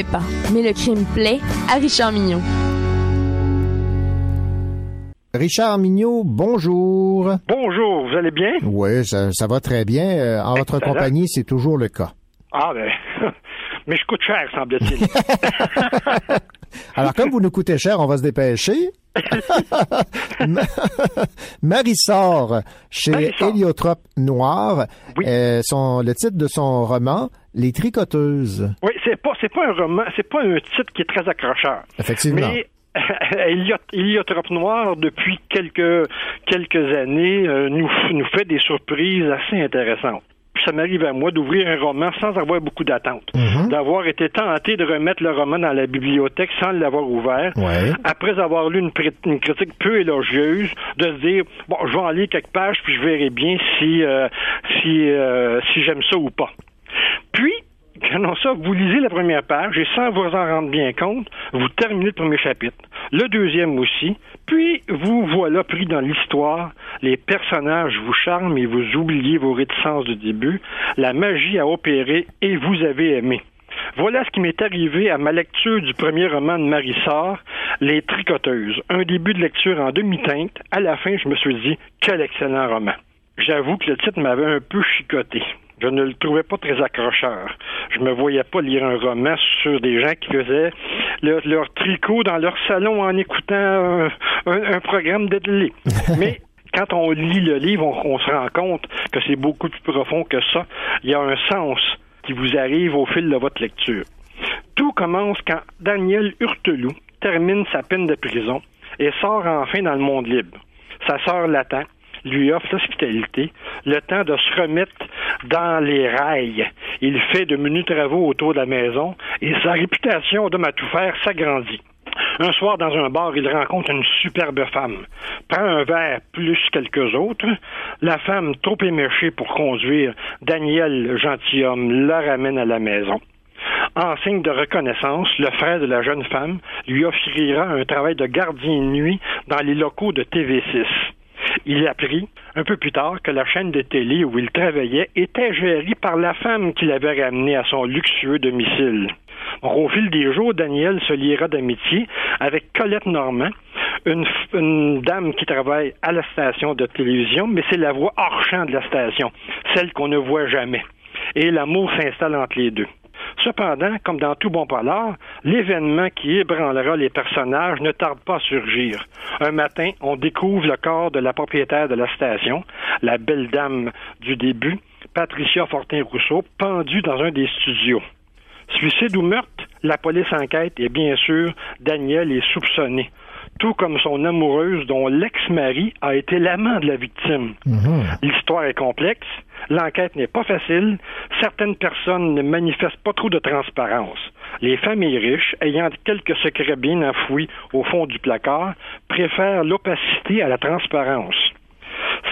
pas, mais le crime plaît à Richard Mignon. Richard Mignot, bonjour. Bonjour, vous allez bien? Oui, ça, ça va très bien. Euh, en votre Excellent. compagnie, c'est toujours le cas. Ah ben, mais je coûte cher, semble-t-il. Alors, comme vous nous coûtez cher, on va se dépêcher. Ma- Marie sort chez. Héliotrope Noir. Euh, son, le titre de son roman, Les Tricoteuses. Oui, c'est pas c'est pas un roman, c'est pas un titre qui est très accrocheur. Effectivement. Mais Elliot, Héliotrope Noir, depuis quelques quelques années, euh, nous nous fait des surprises assez intéressantes. Puis ça m'arrive à moi d'ouvrir un roman sans avoir beaucoup d'attente, d'avoir été tenté de remettre le roman dans la bibliothèque sans l'avoir ouvert. Ouais. Après avoir lu une, pr- une critique peu élogieuse, de se dire bon, je vais en lire quelques pages puis je verrai bien si euh, si euh, si j'aime ça ou pas. Puis Prenons ça, vous lisez la première page et sans vous en rendre bien compte, vous terminez le premier chapitre. Le deuxième aussi. Puis vous voilà pris dans l'histoire. Les personnages vous charment et vous oubliez vos réticences du début. La magie a opéré et vous avez aimé. Voilà ce qui m'est arrivé à ma lecture du premier roman de Marie Sarr, Les Tricoteuses. Un début de lecture en demi-teinte. À la fin, je me suis dit, quel excellent roman. J'avoue que le titre m'avait un peu chicoté. Je ne le trouvais pas très accrocheur. Je me voyais pas lire un roman sur des gens qui faisaient leur, leur tricot dans leur salon en écoutant un, un- un programme de télé. Mais quand on lit le livre, on, on se rend compte que c'est beaucoup plus profond que ça. Il y a un sens qui vous arrive au fil de votre lecture. Tout commence quand Daniel Hurteloup termine sa peine de prison et sort enfin dans le monde libre. Sa sœur l'attend, lui offre l'hospitalité, le temps de se remettre dans les rails. Il fait de menus travaux autour de la maison et sa réputation d'homme à tout faire s'agrandit. Un soir, dans un bar, il rencontre une superbe femme. Prend un verre plus quelques autres. La femme, trop éméchée pour conduire, Daniel, gentilhomme, la ramène à la maison. En signe de reconnaissance, le frère de la jeune femme lui offrira un travail de gardien de nuit dans les locaux de TV6. Il apprit un peu plus tard que la chaîne de télé où il travaillait était gérée par la femme qui l'avait ramené à son luxueux domicile. Au fil des jours, Daniel se liera d'amitié avec Colette Normand, une, une dame qui travaille à la station de télévision, mais c'est la voix hors champ de la station, celle qu'on ne voit jamais. Et l'amour s'installe entre les deux. Cependant, comme dans tout bon polar, l'événement qui ébranlera les personnages ne tarde pas à surgir. Un matin, on découvre le corps de la propriétaire de la station, la belle dame du début, Patricia Fortin-Rousseau, pendue dans un des studios. Suicide ou meurtre, la police enquête et bien sûr, Daniel est soupçonné, tout comme son amoureuse dont l'ex-mari a été l'amant de la victime. L'histoire est complexe, l'enquête n'est pas facile, certaines personnes ne manifestent pas trop de transparence. Les familles riches, ayant quelques secrets bien enfouis au fond du placard, préfèrent l'opacité à la transparence.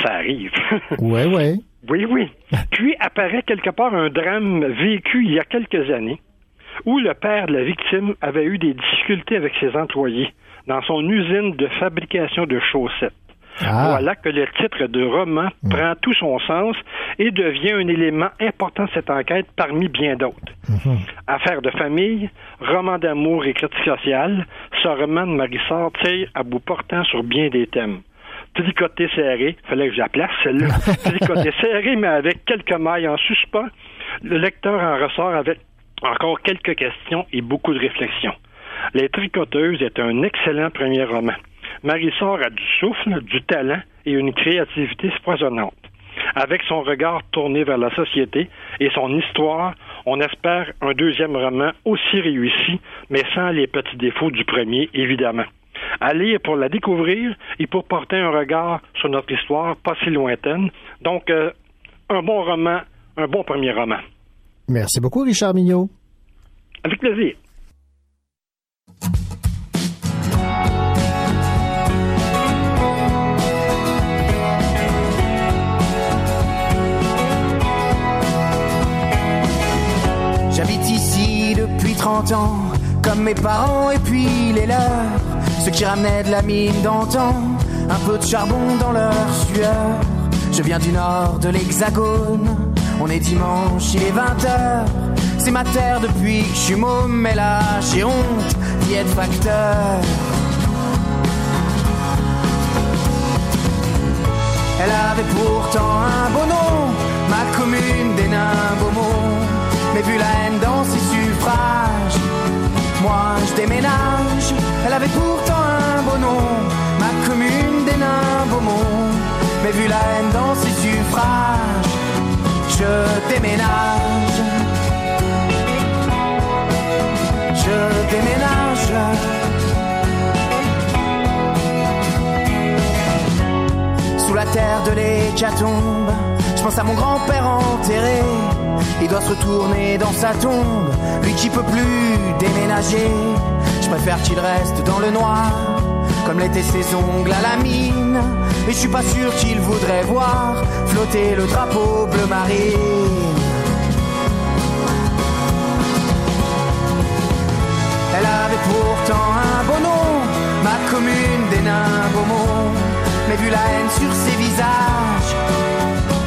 Ça arrive. Ouais, ouais. Oui, oui. Puis apparaît quelque part un drame vécu il y a quelques années où le père de la victime avait eu des difficultés avec ses employés dans son usine de fabrication de chaussettes. Ah. Voilà que le titre de roman prend tout son sens et devient un élément important de cette enquête parmi bien d'autres. Affaire de famille, roman d'amour et critique sociale, ce roman de Marissard tire à bout portant sur bien des thèmes. Tricoté serré, fallait que je la place celle-là. Tricoté serré, mais avec quelques mailles en suspens. Le lecteur en ressort avec encore quelques questions et beaucoup de réflexions. Les Tricoteuses est un excellent premier roman. Marissard a du souffle, du talent et une créativité foisonnante. Avec son regard tourné vers la société et son histoire, on espère un deuxième roman aussi réussi, mais sans les petits défauts du premier, évidemment. À lire pour la découvrir et pour porter un regard sur notre histoire pas si lointaine. Donc, euh, un bon roman, un bon premier roman. Merci beaucoup, Richard Mignot. Avec plaisir. 30 ans, comme mes parents et puis les leurs. Ceux qui ramenaient de la mine d'antan, un peu de charbon dans leur sueur. Je viens du nord de l'hexagone, on est dimanche, il est 20h. C'est ma terre depuis que je suis môme, mais là j'ai honte d'y être facteur. Elle avait pourtant un beau nom, ma commune des nains. Mais vu la haine dans ses suffrages, moi je déménage. Elle avait pourtant un beau nom, ma commune des nains Beaumont. Mais vu la haine dans ses suffrages, je déménage. Je déménage. sous la terre de l'hécatombe. Je pense à mon grand-père enterré doit se retourner dans sa tombe, lui qui peut plus déménager. Je préfère qu'il reste dans le noir, comme l'était ses ongles à la mine. Et je suis pas sûr qu'il voudrait voir flotter le drapeau bleu marine. Elle avait pourtant un beau nom, ma commune des nains Beaumont. Mais vu la haine sur ses visages,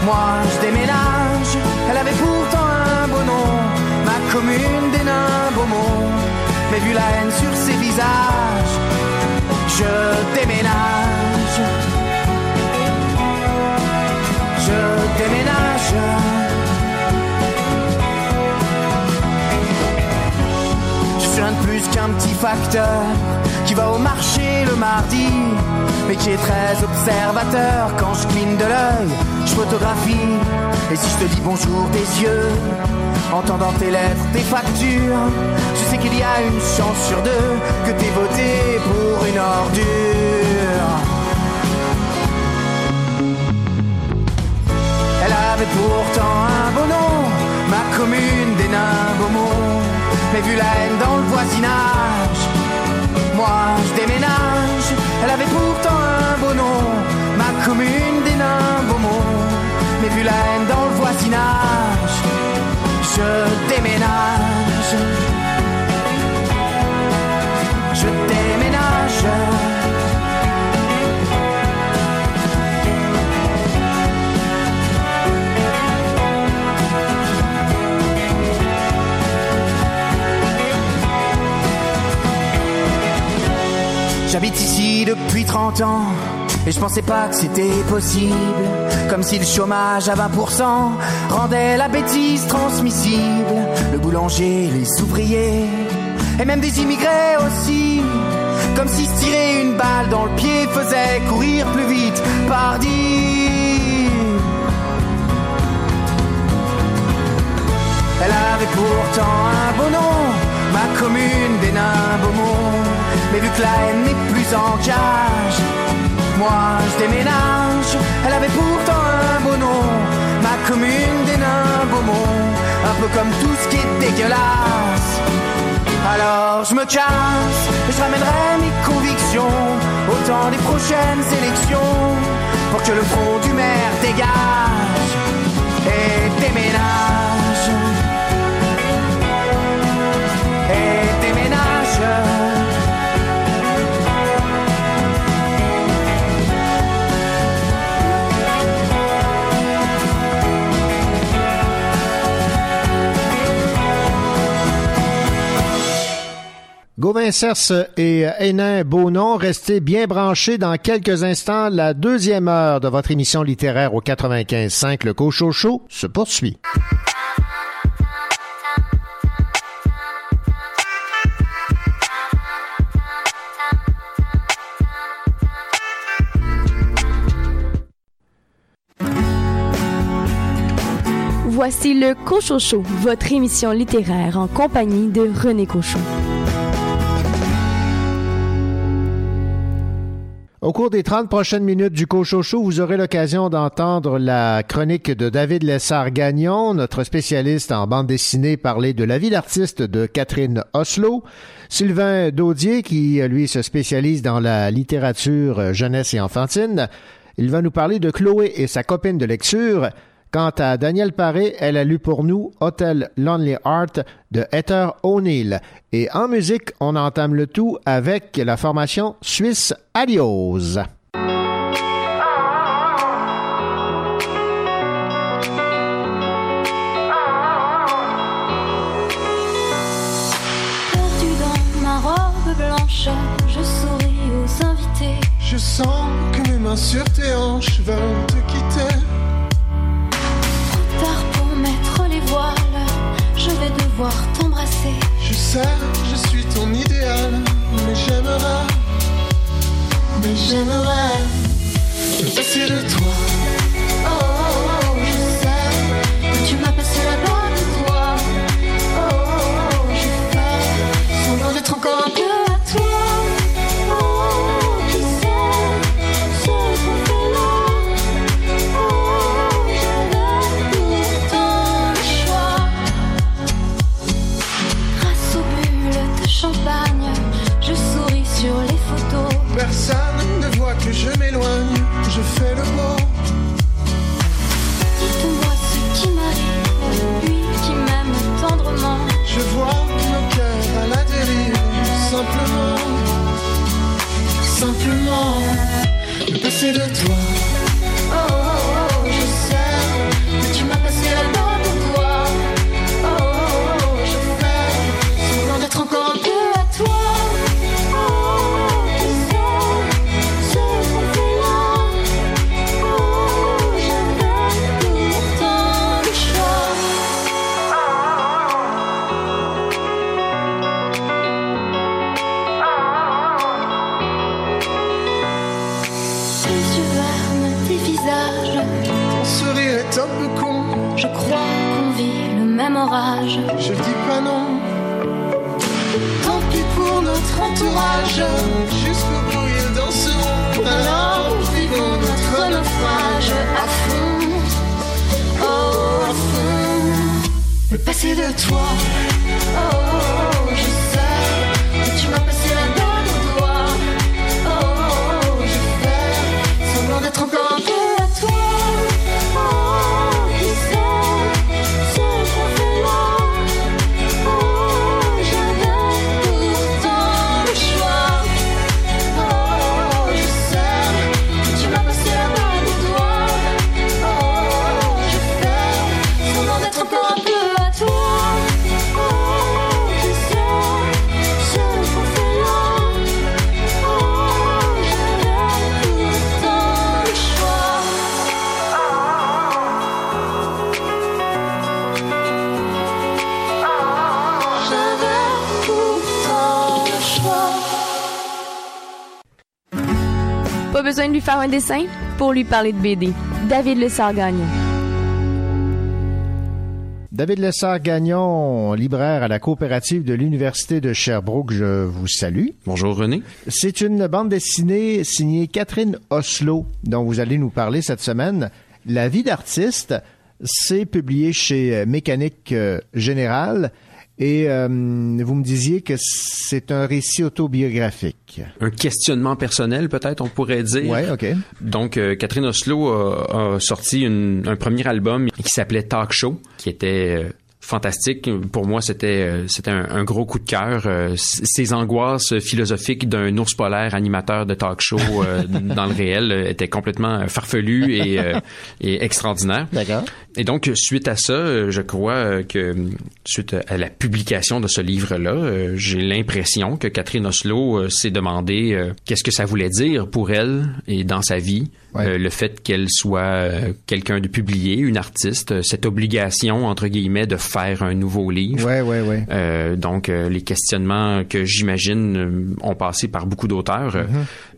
moi je déménage. Elle avait pourtant ma commune des nains mais vu la haine sur ses visages, je déménage. Je déménage. Qu'un petit facteur qui va au marché le mardi, mais qui est très observateur. Quand je cligne de l'œil, je photographie. Et si je te dis bonjour des yeux, entendant tes lettres, tes factures, je sais qu'il y a une chance sur deux que t'aies voté pour une ordure. Elle avait pourtant un beau nom, ma commune des nains beaux mots. Mais vu la haine dans le voisinage, moi je déménage. Elle avait pourtant un beau nom, ma commune des nains beaux mots. Mais vu la haine dans le voisinage, je déménage. Je déménage. J'habite ici depuis 30 ans et je pensais pas que c'était possible. Comme si le chômage à 20% rendait la bêtise transmissible. Le boulanger, les ouvriers et même des immigrés aussi. Comme si se tirer une balle dans le pied faisait courir plus vite. Pardi. Elle avait pourtant un beau nom, ma commune des nains Beaumont. Mais vu que la haine n'est plus en cage, moi je déménage. Elle avait pourtant un beau nom, ma commune des nains Beaumont. Un peu comme tout ce qui est dégueulasse. Alors je me casse je ramènerai mes convictions au temps des prochaines élections pour que le front du maire dégage et déménage. Gauvin Cerce et Hénin Beaunon, restez bien branchés dans quelques instants. La deuxième heure de votre émission littéraire au 95.5, le Cochocho, se poursuit. Voici le Cochocho, votre émission littéraire en compagnie de René Cochon. Au cours des 30 prochaines minutes du Cochocho, vous aurez l'occasion d'entendre la chronique de David Lessard-Gagnon, notre spécialiste en bande dessinée, parler de la vie d'artiste de Catherine Oslo. Sylvain Daudier, qui lui se spécialise dans la littérature jeunesse et enfantine. Il va nous parler de Chloé et sa copine de lecture. Quant à Danielle Paré, elle a lu pour nous Hotel Lonely Heart de Heather O'Neill. Et en musique, on entame le tout avec la formation suisse Adios. Perdu dans ma robe blanche, je souris aux invités. Je sens que mes mains sur tes hanches veulent te quitter. T'embrasser. Je sais, je suis ton idéal, mais j'aimerais, mais j'aimerais de toi. Je dis pas non. Tant pis pour notre entourage. Jusqu'au bout ils danseront. Alors vivons notre naufrage à fond. Oh, à fond. Le passé de toi. Oh, besoin de lui faire un dessin pour lui parler de BD. David Lessard-Gagnon. David Lessard-Gagnon, libraire à la coopérative de l'Université de Sherbrooke, je vous salue. Bonjour René. C'est une bande dessinée signée Catherine Oslo dont vous allez nous parler cette semaine. La vie d'artiste, c'est publié chez Mécanique euh, Générale et euh, vous me disiez que c'est un récit autobiographique. Un questionnement personnel, peut-être, on pourrait dire. Ouais, OK. Donc, euh, Catherine Oslo a, a sorti une- un premier album qui s'appelait Talk Show, qui était euh, fantastique. Pour moi, c'était euh, c'était un, un gros coup de cœur. Euh, Ces angoisses philosophiques d'un ours polaire animateur de talk show euh, dans le réel étaient complètement farfelues et, et extraordinaires. D'accord. Et donc, suite à ça, je crois que suite à la publication de ce livre-là, j'ai l'impression que Catherine Oslo s'est demandé qu'est-ce que ça voulait dire pour elle et dans sa vie. Euh, le fait qu'elle soit euh, quelqu'un de publié, une artiste, euh, cette obligation, entre guillemets, de faire un nouveau livre. Ouais, ouais, ouais. Euh, donc, les questionnements que j'imagine ont passé par beaucoup d'auteurs. Euh,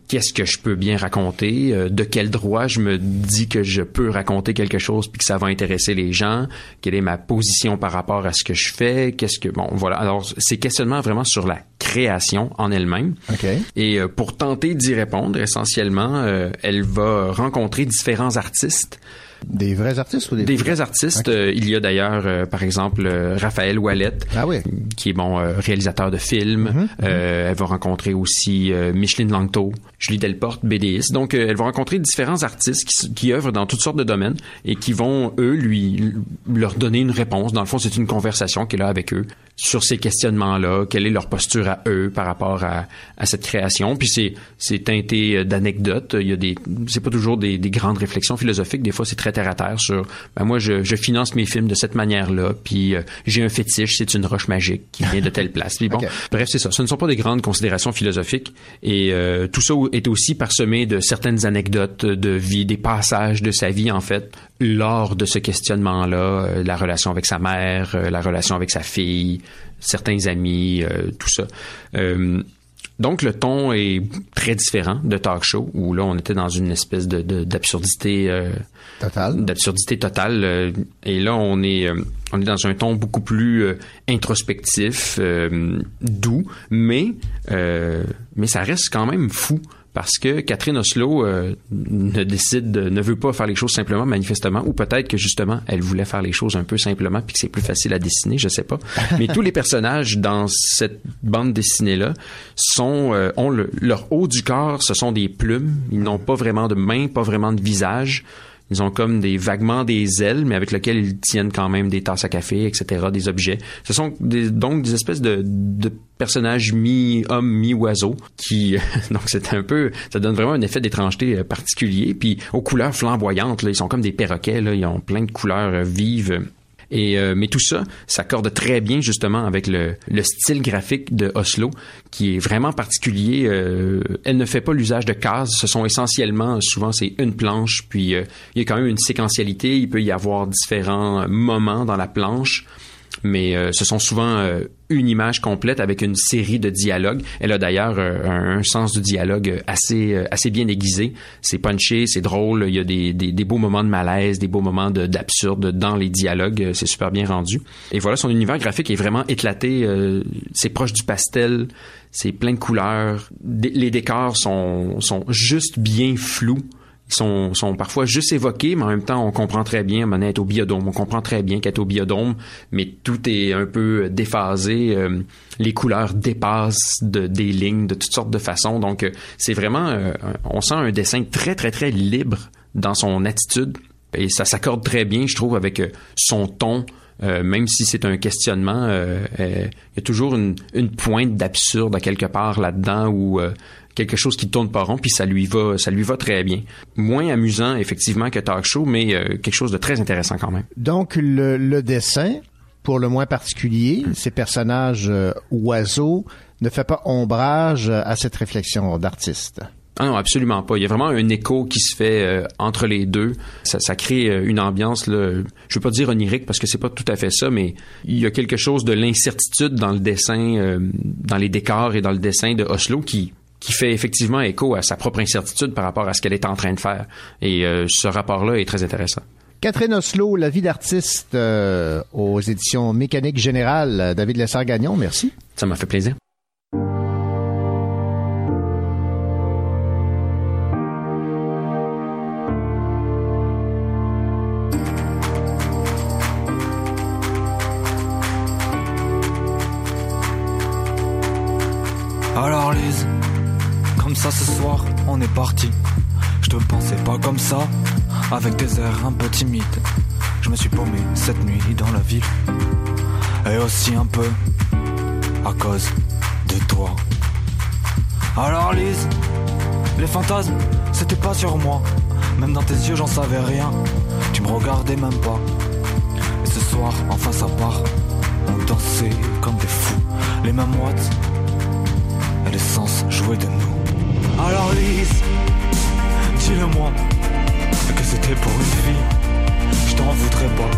Qu'est-ce que je peux bien raconter? Euh, de quel droit je me dis que je peux raconter quelque chose puis que ça va intéresser les gens? Quelle est ma position par rapport à ce que je fais? Qu'est-ce que... Bon, voilà. Alors, ces questionnements vraiment sur la création en elle-même. OK. Et euh, pour tenter d'y répondre, essentiellement, euh, elle va rencontrer différents artistes. Des vrais artistes ou des... Des vrais artistes. Euh, il y a d'ailleurs, euh, par exemple, euh, Raphaël Wallet, Ah oui. qui est bon euh, réalisateur de films. Euh, elle va rencontrer aussi euh, Micheline Langto, Julie Delporte, BDiste. Donc, euh, elle va rencontrer différents artistes qui, qui œuvrent dans toutes sortes de domaines et qui vont, eux, lui leur donner une réponse. Dans le fond, c'est une conversation qu'elle a avec eux sur ces questionnements-là, quelle est leur posture à eux par rapport à, à cette création? Puis c'est c'est teinté euh, d'anecdotes. Il y a des c'est pas toujours des, des grandes réflexions philosophiques. Des fois, c'est très terre à terre sur ben moi je, je finance mes films de cette manière-là. Puis euh, j'ai un fétiche, c'est une roche magique qui vient de telle place. Puis bon, bref, c'est ça. Ce ne sont pas des grandes considérations philosophiques. Et euh, tout ça est aussi parsemé de certaines anecdotes de vie, des passages de sa vie en fait lors de ce questionnement-là, euh, la relation avec sa mère, euh, la relation avec sa fille, certains amis, euh, tout ça. Donc le ton est très différent de talk show où là on était dans une espèce de d'absurdité euh, totale d'absurdité totale euh, et là on est euh, on est dans un ton beaucoup plus introspectif doux mais mais ça reste quand même fou parce que Catherine Oslo euh, ne décide, de- ne veut pas faire les choses simplement, manifestement, ou peut-être que justement, elle voulait faire les choses un peu simplement, puis que c'est plus facile à dessiner, je sais pas. Mais tous les personnages dans cette bande dessinée-là sont euh, ont le- leur haut du corps, ce sont des plumes. Ils n'ont pas vraiment de mains, pas vraiment de visage. Ils ont comme des vaguement des ailes, mais avec lesquelles ils tiennent quand même des tasses à café, etc., des objets. Ce sont des- donc des espèces de, de personnages mi-homme, mi-oiseau, qui donc c'est un peu, ça donne vraiment un effet d'étrangeté euh, particulier. Puis aux couleurs flamboyantes, là, ils sont comme des perroquets, là, ils ont plein de couleurs euh, vives. Et euh, mais tout ça s'accorde très bien justement avec le, le style graphique de Oslo, qui est vraiment particulier. Euh, elle ne fait pas l'usage de cases. Ce sont essentiellement, souvent, c'est une planche. Puis euh, il y a quand même une séquentialité. Il peut y avoir différents moments dans la planche. Mais euh, ce sont souvent euh, une image complète avec une série de dialogues. Elle a d'ailleurs euh, un, sens du dialogue assez euh, assez bien aiguisé. C'est punché, c'est drôle. Il y a des, des, des beaux moments de malaise, des beaux moments de- d'absurde dans les dialogues. Euh, C'est super bien rendu. Et voilà, son univers graphique est vraiment éclaté. euh, c'est proche du pastel. C'est plein de couleurs. Les décors sont sont juste bien flous. Sont, parfois juste évoqués, mais en même temps, on comprend très bien, Manet est au biodôme, on comprend très bien qu'elle est au biodôme, mais tout est un peu déphasé, euh, les couleurs dépassent de, des lignes de toutes sortes de façons, donc euh, c'est vraiment, euh, on sent un dessin très, très, très libre dans son attitude, et ça s'accorde très bien, je trouve, avec euh, son ton, euh, même si c'est un questionnement, euh, euh, il y a toujours une, une pointe d'absurde à quelque part là-dedans où euh, quelque chose qui tourne pas rond, puis ça lui va, ça lui va très bien. Moins amusant effectivement que Talk Show, mais euh, quelque chose de très intéressant quand même. Donc, le, le dessin, pour le moins particulier, ces personnages euh, oiseaux, ne fait pas ombrage à cette réflexion d'artiste. Ah non, absolument pas. Il y a vraiment un écho qui se fait euh, entre les deux. Ça, ça crée euh, une ambiance, là, je veux pas dire onirique parce que c'est pas tout à fait ça, mais il y a quelque chose de l'incertitude dans le dessin, euh, dans les décors et dans le dessin de Oslo qui qui fait effectivement écho à sa propre incertitude par rapport à ce qu'elle est en train de faire. Et euh, ce rapport-là est très intéressant. Catherine Oslo, La vie d'artiste euh, aux éditions Mécanique Générale. David Lessard-Gagnon, merci. Ça m'a fait plaisir. Ça ce soir, on est parti. Je te pensais pas comme ça, avec des airs un peu timides. Je me suis paumé cette nuit dans la ville. Et aussi un peu à cause de toi. Alors Lise, les fantasmes, c'était pas sur moi. Même dans tes yeux, j'en savais rien. Tu me regardais même pas. Et ce soir, en face à part, on dansait comme des fous. Les mêmes watts et l'essence jouait de nous. Alors Lise, dis-le-moi que c'était pour une fille. Je t'en voudrais pas.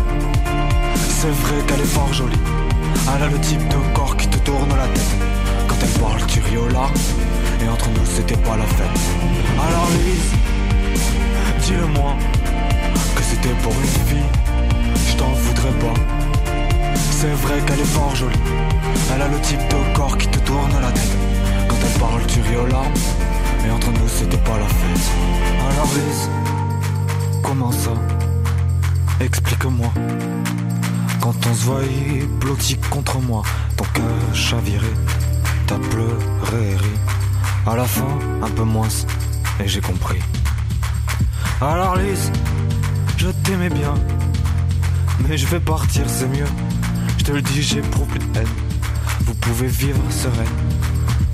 C'est vrai qu'elle est fort jolie. Elle a le type de corps qui te tourne la tête. Quand elle parle, tu aux larmes. Et entre nous, c'était pas la fête. Alors Lise, dis-le-moi que c'était pour une fille. Je t'en voudrais pas. C'est vrai qu'elle est fort jolie. Elle a le type de corps qui te tourne la tête. Quand elle parle, tu ris Et entre nous, c'était pas la fête. Alors Lise, comment ça? Explique-moi. Quand on se voyait blotti contre moi, ton cœur chaviré, t'as pleuré ri. À la fin, un peu moins, et j'ai compris. Alors Lise, je t'aimais bien, mais je vais partir, c'est mieux. Je te le dis, j'éprouve plus de haine. Vous pouvez vivre sereine.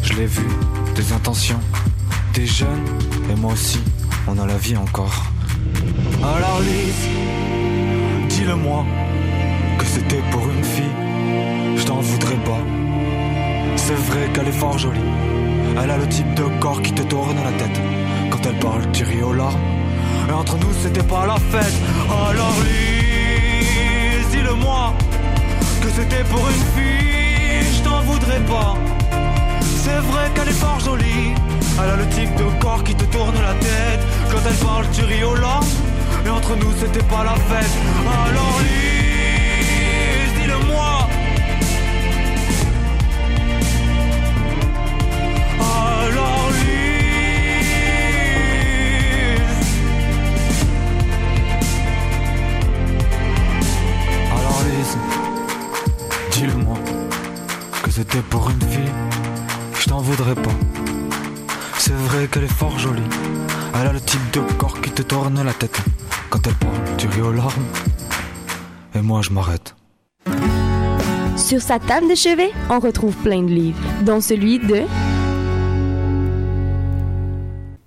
Je l'ai vu, des intentions, des jeunes, et moi aussi, on a la vie encore. Alors Lise, dis-le-moi que c'était pour une fille. Je t'en voudrais pas. C'est vrai qu'elle est fort jolie. Elle a le type de corps qui te tourne la tête. Quand elle parle, tu ris. Et entre nous, c'était pas la fête. Alors Lise, dis-le-moi que c'était pour une fille. Je t'en voudrais pas. C'est vrai qu'elle est fort jolie. Elle a le type de corps qui te tourne la tête. Quand elle parle, tu ris aux larmes. Et entre nous, c'était pas la fête. Alors Lise, dis-le-moi. Alors Lise. Alors Lise, dis-le-moi que c'était pour une fille. Je t'en voudrais pas. C'est vrai qu'elle est fort jolie. Elle a le type de corps qui te tourne la tête. Quand elle parle, tu ris aux larmes. Et moi, je m'arrête. Sur sa table de chevet, on retrouve plein de livres, dont celui de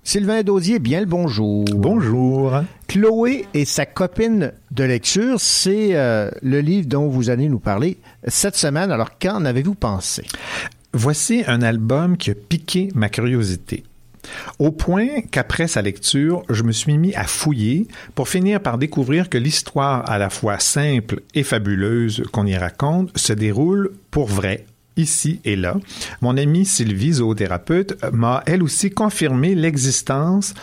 Sylvain Daudier, bien le bonjour. Bonjour. Chloé et sa copine de lecture, c'est euh, le livre dont vous allez nous parler cette semaine. Alors, qu'en avez-vous pensé? Voici un album qui a piqué ma curiosité. Au point qu'après sa lecture, je me suis mis à fouiller pour finir par découvrir que l'histoire à la fois simple et fabuleuse qu'on y raconte se déroule pour vrai ici et là. Mon amie Sylvie, zoothérapeute, m'a elle aussi confirmé l'existence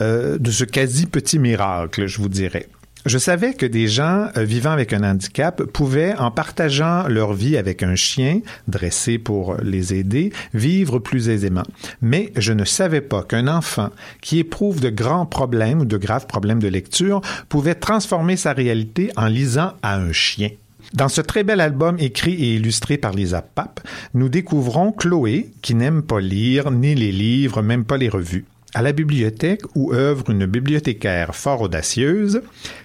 euh, de ce quasi petit miracle, je vous dirais. Je savais que des gens euh, vivant avec un handicap pouvaient, en partageant leur vie avec un chien dressé pour les aider, vivre plus aisément. Mais je ne savais pas qu'un enfant qui éprouve de grands problèmes ou de graves problèmes de lecture pouvait transformer sa réalité en lisant à un chien. Dans ce très bel album écrit et illustré par Lisa Pape, nous découvrons Chloé, qui n'aime pas lire ni les livres, même pas les revues. À la bibliothèque où œuvre une bibliothécaire fort audacieuse,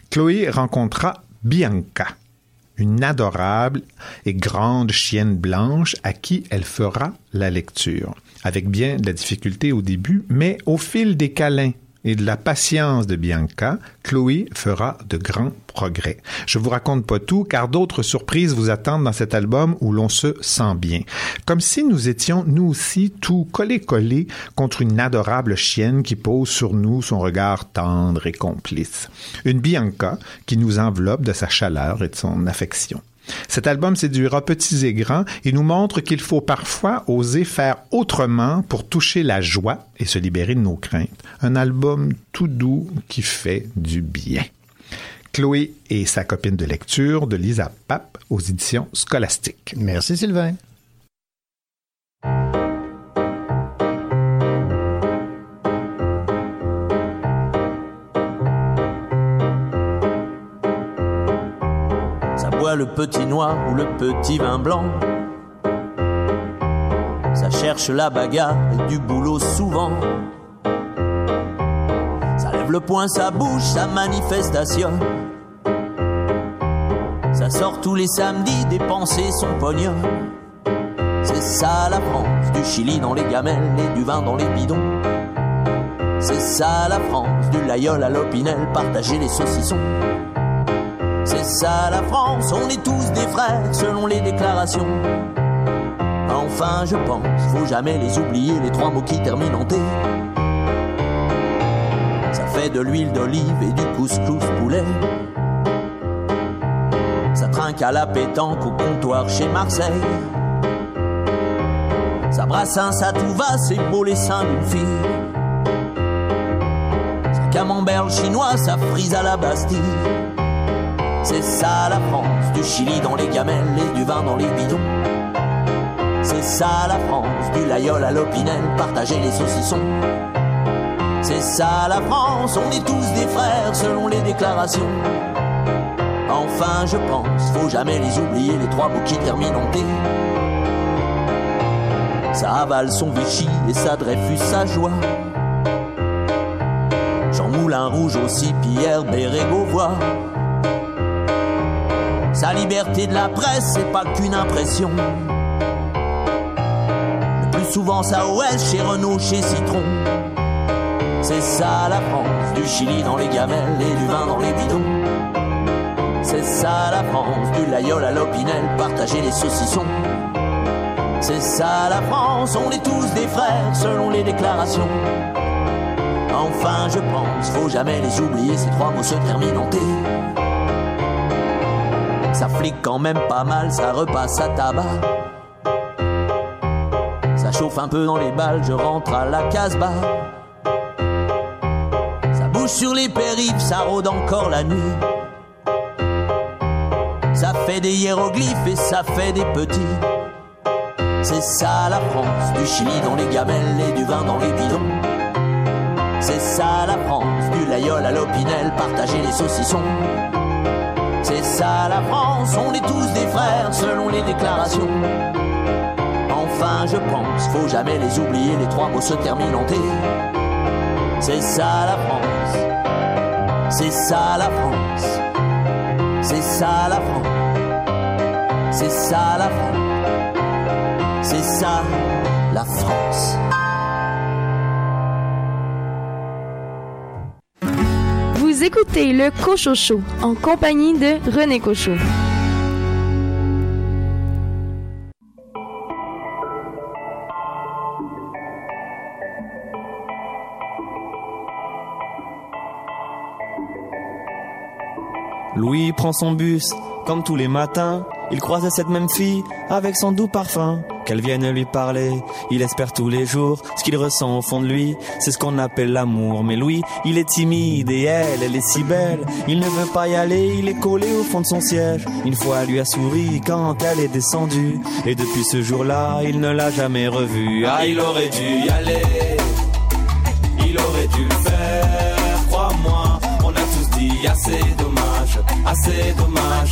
Chloé rencontra Bianca, une adorable et grande chienne blanche à qui elle fera la lecture, avec bien de la difficulté au début, mais au fil des câlins et de la patience de Bianca, Chloé fera de grands progrès. Je vous raconte pas tout car d'autres surprises vous attendent dans cet album où l'on se sent bien. Comme si nous étions nous aussi tout collés-collés contre une adorable chienne qui pose sur nous son regard tendre et complice. Une Bianca qui nous enveloppe de sa chaleur et de son affection. Cet album séduira petits et grands et nous montre qu'il faut parfois oser faire autrement pour toucher la joie et se libérer de nos craintes. Un album tout doux qui fait du bien. Chloé et sa copine de lecture de Lisa Pape aux éditions scolastiques. Merci Sylvain. Ça le petit noir ou le petit vin blanc. Ça cherche la bagarre et du boulot souvent. Ça lève le poing, ça bouge, sa manifestation. Ça sort tous les samedis dépenser son pognon. C'est ça la France, du Chili dans les gamelles et du vin dans les bidons. C'est ça la France, du layol à l'opinel, partager les saucissons. C'est ça la France, on est tous des frères selon les déclarations. Enfin, je pense, faut jamais les oublier, les trois mots qui terminent en T. Ça fait de l'huile d'olive et du couscous poulet. Ça trinque à la pétanque au comptoir chez Marseille. Ça brassin, ça tout va, c'est beau les seins d'une fille. Ça camembert chinois, ça frise à la Bastille. C'est ça la France, du Chili dans les gamelles et du vin dans les bidons. C'est ça la France, du layol à l'opinel, partager les saucissons. C'est ça la France, on est tous des frères selon les déclarations. Enfin, je pense, faut jamais les oublier, les trois mots qui terminent en T. Ça avale son Vichy et sa Dreyfus, sa joie. Jean Moulin Rouge aussi, Pierre Bérégovois. Sa liberté de la presse, c'est pas qu'une impression. Le plus souvent, ça OS chez Renault, chez Citron. C'est ça la France, du Chili dans les gamelles et du vin dans les bidons. C'est ça la France, du layol à l'opinel, partager les saucissons. C'est ça la France, on est tous des frères selon les déclarations. Enfin, je pense, faut jamais les oublier, ces trois mots se terminent en T. Ça flique quand même pas mal, ça repasse à tabac. Ça chauffe un peu dans les balles, je rentre à la Casbah. Ça bouge sur les périphes, ça rôde encore la nuit. Ça fait des hiéroglyphes et ça fait des petits. C'est ça la France, du Chili dans les gamelles et du vin dans les bidons. C'est ça la France, du layol à l'opinel, partager les saucissons. C'est ça la France, on est tous des frères selon les déclarations. Enfin, je pense, faut jamais les oublier, les trois mots se terminent en T. C'est ça la France, c'est ça la France, c'est ça la France, c'est ça la France, c'est ça la France. Écoutez le Cochocho en compagnie de René Cocho. Louis prend son bus, comme tous les matins, il croise cette même fille avec son doux parfum. Qu'elle vienne lui parler, il espère tous les jours ce qu'il ressent au fond de lui. C'est ce qu'on appelle l'amour. Mais Louis, il est timide et elle, elle est si belle. Il ne veut pas y aller, il est collé au fond de son siège. Une fois, elle lui a souri quand elle est descendue. Et depuis ce jour-là, il ne l'a jamais revue. Ah, il aurait dû y aller. Il aurait dû le faire, crois-moi. On a tous dit assez dommage, assez dommage.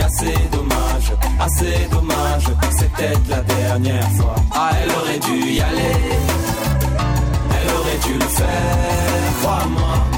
Assez dommage, assez dommage. C'est peut-être la dernière fois. Ah, elle aurait dû y aller. Elle aurait dû le faire, crois-moi.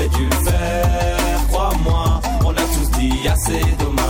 Il aurait dû le faire, crois-moi. On a tous dit assez dommage,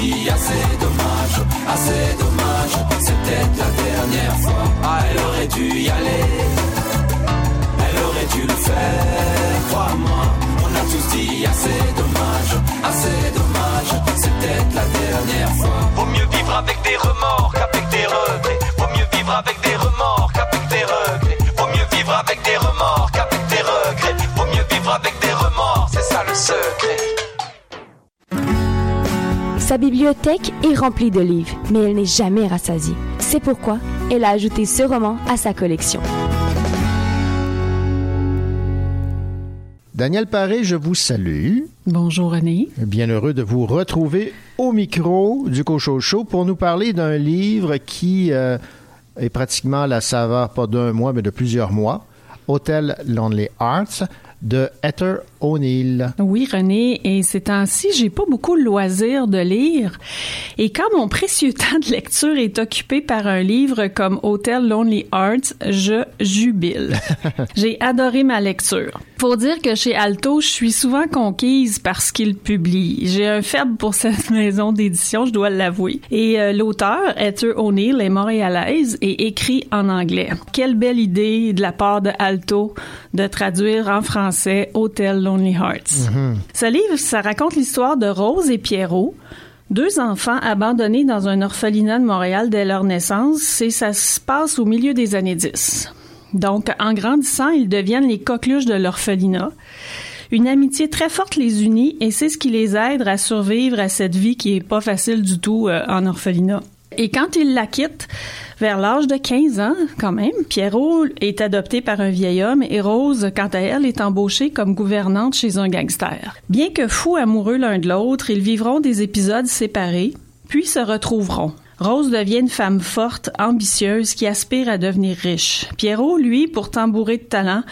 Dit assez dommage, assez dommage. C'est peut-être la dernière fois. Ah, elle aurait dû y aller. Elle aurait dû le faire, crois-moi. On a tous dit assez dommage, assez dommage. C'est peut-être la dernière fois. Vaut mieux vivre avec des remords qu'avec des regrets. Vaut mieux vivre avec des remords qu'avec des regrets. Vaut mieux vivre avec des remords qu'avec des regrets. Vaut mieux vivre avec des remords, c'est ça le secret. Sa bibliothèque est remplie de livres, mais elle n'est jamais rassasiée. C'est pourquoi elle a ajouté ce roman à sa collection. Daniel Paré, je vous salue. Bonjour René. Bien heureux de vous retrouver au micro du Cochon Show pour nous parler d'un livre qui euh, est pratiquement à la saveur pas d'un mois, mais de plusieurs mois. Hotel Lonely Arts de Heather O'Neill. Oui, René, et ces temps-ci, j'ai pas beaucoup le loisir de lire. Et quand mon précieux temps de lecture est occupé par un livre comme Hotel Lonely Arts, je jubile. j'ai adoré ma lecture. Faut dire que chez Alto, je suis souvent conquise par ce qu'ils publient. J'ai un faible pour cette maison d'édition, je dois l'avouer. Et euh, l'auteur, Heather O'Neill, est montréalaise et écrit en anglais. Quelle belle idée de la part de Alto de traduire en français Hotel Lonely Hearts. Ce livre, ça raconte l'histoire de Rose et Pierrot, deux enfants abandonnés dans un orphelinat de Montréal dès leur naissance, et ça se passe au milieu des années 10. Donc, en grandissant, ils deviennent les coqueluches de l'orphelinat. Une amitié très forte les unit et c'est ce qui les aide à survivre à cette vie qui est pas facile du tout euh, en orphelinat. Et quand ils la quittent, vers l'âge de 15 ans, quand même, Pierrot est adopté par un vieil homme et Rose, quant à elle, est embauchée comme gouvernante chez un gangster. Bien que fous amoureux l'un de l'autre, ils vivront des épisodes séparés, puis se retrouveront. Rose devient une femme forte, ambitieuse, qui aspire à devenir riche. Pierrot, lui, pourtant bourré de talent,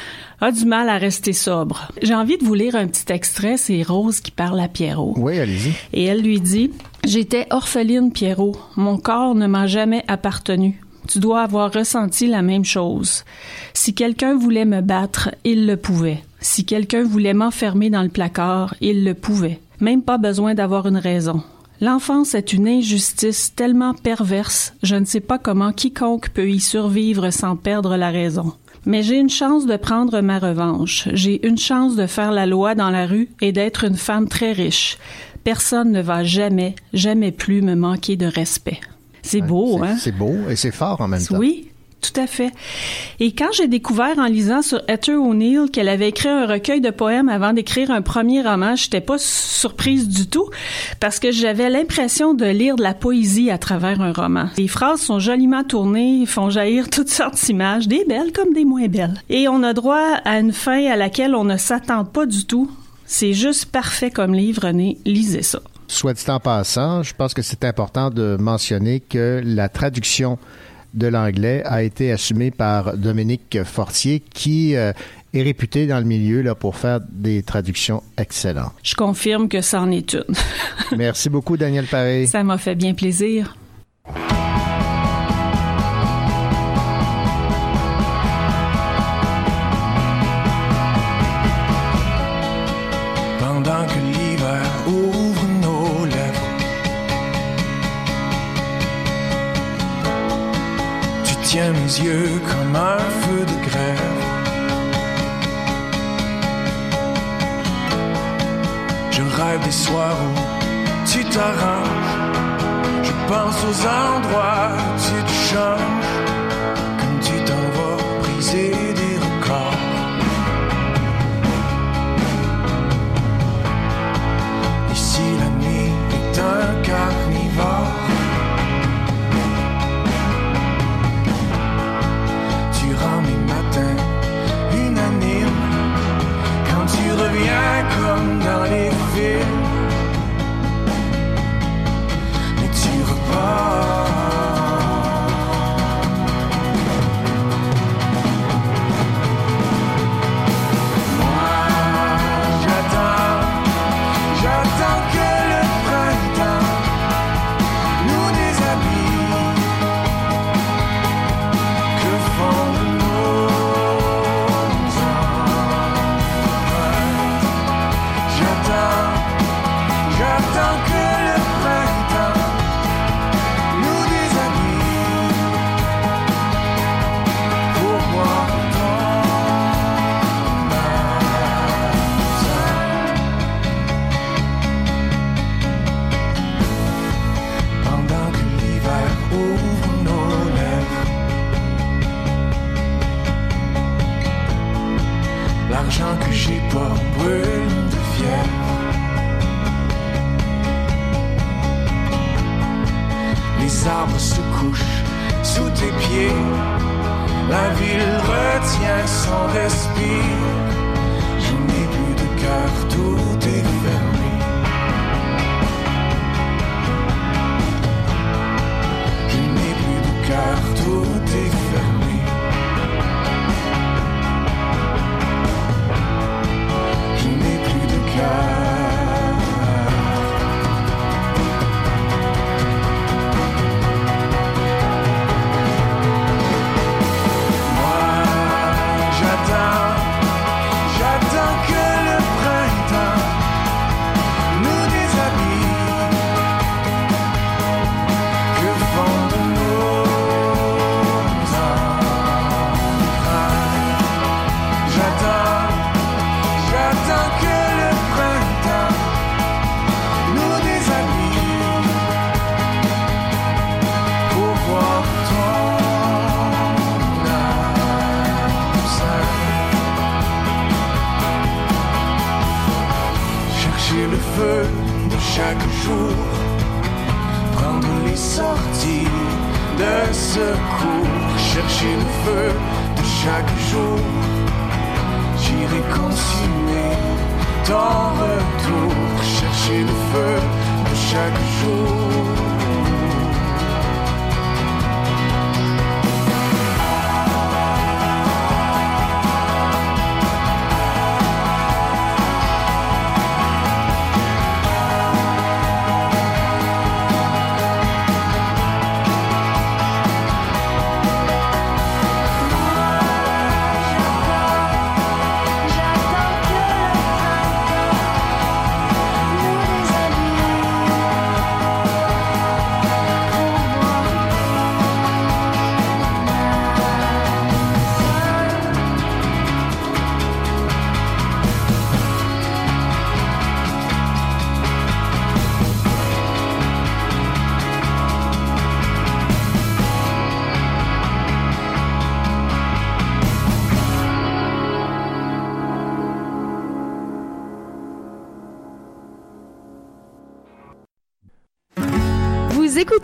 a du mal à rester sobre. J'ai envie de vous lire un petit extrait, c'est Rose qui parle à Pierrot. Oui, allez-y. Et elle lui dit J'étais orpheline, Pierrot. Mon corps ne m'a jamais appartenu. Tu dois avoir ressenti la même chose. Si quelqu'un voulait me battre, il le pouvait. Si quelqu'un voulait m'enfermer dans le placard, il le pouvait. Même pas besoin d'avoir une raison. L'enfance est une injustice tellement perverse, je ne sais pas comment quiconque peut y survivre sans perdre la raison. Mais j'ai une chance de prendre ma revanche. J'ai une chance de faire la loi dans la rue et d'être une femme très riche. Personne ne va jamais, jamais plus me manquer de respect. C'est beau, hein? C'est beau et c'est fort en même temps. Oui, tout à fait. Et quand j'ai découvert en lisant sur Heather O'Neill qu'elle avait écrit un recueil de poèmes avant d'écrire un premier roman, j'étais pas surprise du tout parce que j'avais l'impression de lire de la poésie à travers un roman. Les phrases sont joliment tournées, font jaillir toutes sortes d'images, des belles comme des moins belles. Et on a droit à une fin à laquelle on ne s'attend pas du tout. C'est juste parfait comme livre, René. Lisez ça. Soit dit en passant, je pense que c'est important de mentionner que la traduction de l'anglais a été assumée par Dominique Fortier, qui euh, est réputé dans le milieu là, pour faire des traductions excellentes. Je confirme que ça en est une. Merci beaucoup, Daniel Paré. Ça m'a fait bien plaisir. Comme un feu de grève. Je rêve des soirs où tu t'arranges. Je pense aux endroits où tu te changes. Comme tu t'en vas briser des records. Ici la nuit est un carnivore. Comme dans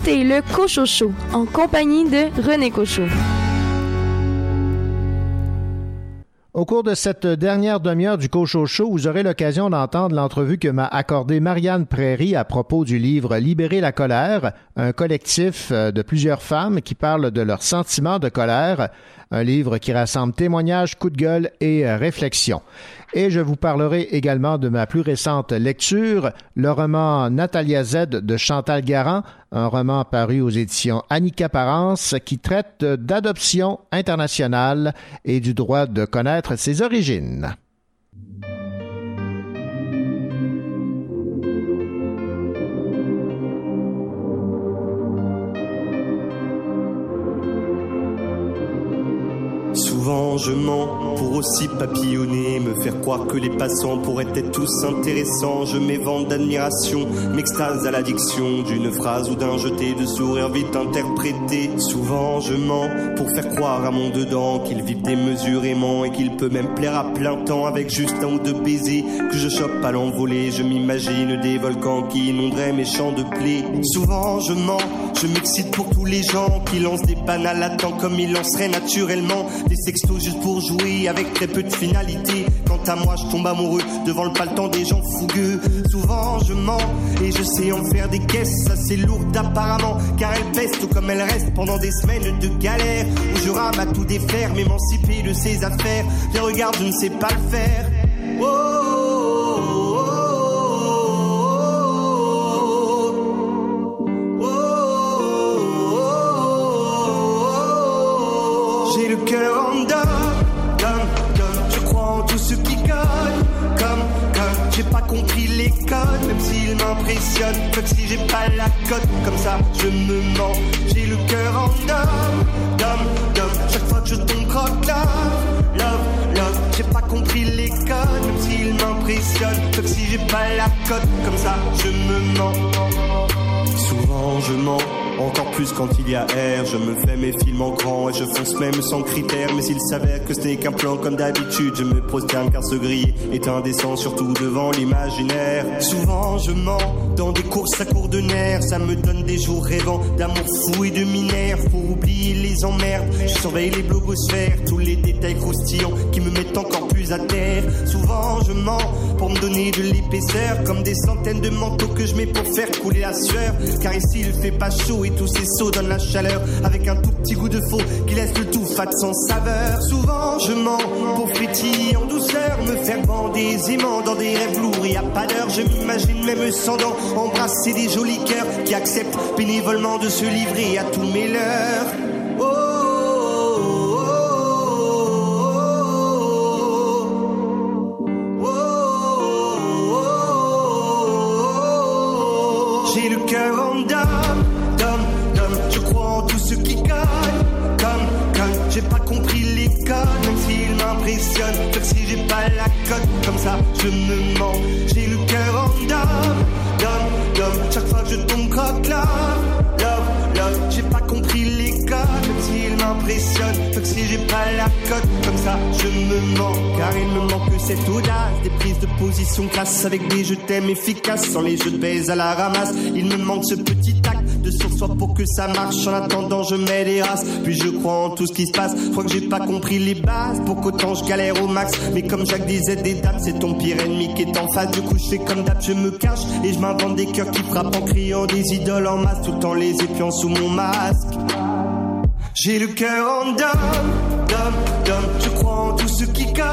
écoutez le Cochocho en compagnie de René Cochot. Au cours de cette dernière demi-heure du Cocho Show, vous aurez l'occasion d'entendre l'entrevue que m'a accordée Marianne Prairie à propos du livre Libérer la colère, un collectif euh, de plusieurs femmes qui parlent de leurs sentiments de colère, un livre qui rassemble témoignages, coups de gueule et euh, réflexions. Et je vous parlerai également de ma plus récente lecture, le roman Natalia Z de Chantal Garand, un roman paru aux éditions Annika Parence qui traite d'adoption internationale et du droit de connaître ses origines. Souvent je mens pour aussi papillonner, me faire croire que les passants pourraient être tous intéressants. Je m'évente d'admiration, m'extase à l'addiction d'une phrase ou d'un jeté de sourire vite interprété. Souvent je mens pour faire croire à mon dedans qu'il vit démesurément et qu'il peut même plaire à plein temps avec juste un ou deux baisers que je chope à l'envolée. Je m'imagine des volcans qui inonderaient mes champs de blé. Souvent je mens, je m'excite pour tous les gens qui lancent des banales à temps comme ils lanceraient naturellement des sextos juste pour jouer avec très peu de finalité. Quant à moi, je tombe amoureux devant le paletant des gens fougueux. Souvent, je mens et je sais en faire des caisses assez lourdes apparemment, car elles pèsent tout comme elles restent pendant des semaines de galère où je rame à tout défaire, m'émanciper de ses affaires. Les regarde, je ne sais pas le faire. Oh, J'ai le cœur en dame. Je crois en tout ce qui colle, comme, comme. J'ai pas compris les codes, même s'ils m'impressionnent. Comme si j'ai pas la cote, comme ça je me mens. J'ai le cœur en dame, dame, dame. Chaque fois que je tombe croque love, love, love. J'ai pas compris les codes, même s'ils m'impressionnent. Comme si j'ai pas la cote, comme ça je me mens. Souvent je mens, encore plus quand il y a air. Je me fais mes films en grand et je fonce même sans critères. Mais s'il s'avère que ce n'est qu'un plan comme d'habitude, je me prosterne car ce griller est indécent, surtout devant l'imaginaire. Souvent je mens dans des courses à court de nerfs. Ça me donne des jours rêvants d'amour fou et de minère. Pour oublier les emmerdes, je surveille les blogosphères, tous les détails croustillants qui me mettent encore plus à terre. Souvent je mens pour me donner de l'épaisseur, comme des centaines de manteaux que je mets pour faire couler la sueur. Car ici il fait pas chaud et tous ces sauts donnent la chaleur avec un tout petit goût de faux qui laisse le tout fat sans saveur. Souvent je mens pour frétiller en douceur, me faire bander aisément dans des rêves lourds et à pas d'heure. Je m'imagine même sans dents embrasser des jolis cœurs qui acceptent bénévolement de se livrer à tous mes leurs. M'impressionnent. Comme si j'ai pas la cote, comme ça je me mens. J'ai le cœur en dame, dame, dame. Chaque fois que je tombe croque love, love, love. J'ai pas compris les codes, même s'ils m'impressionnent. Comme si j'ai pas la cote, comme ça je me mens. Car il me manque cette audace, des prises de position classe avec des je t'aime efficaces, sans les jeux de baise à la ramasse. Il me manque ce petit acte de sur-soi pour que ça marche. En attendant, je mets des races, puis je crois en tout ce qui se passe. Je crois que j'ai pas compris les bases, pour qu'autant je galère au max. Mais comme Jacques disait des dames, c'est ton pire ennemi qui est en face. Du coup, je fais comme d'hab, je me cache et je m'invente des cœurs qui frappent en criant des idoles en masse, tout en les épiant sous mon masque. J'ai le cœur en dame, dame, dame. Je crois en tout ce qui colle,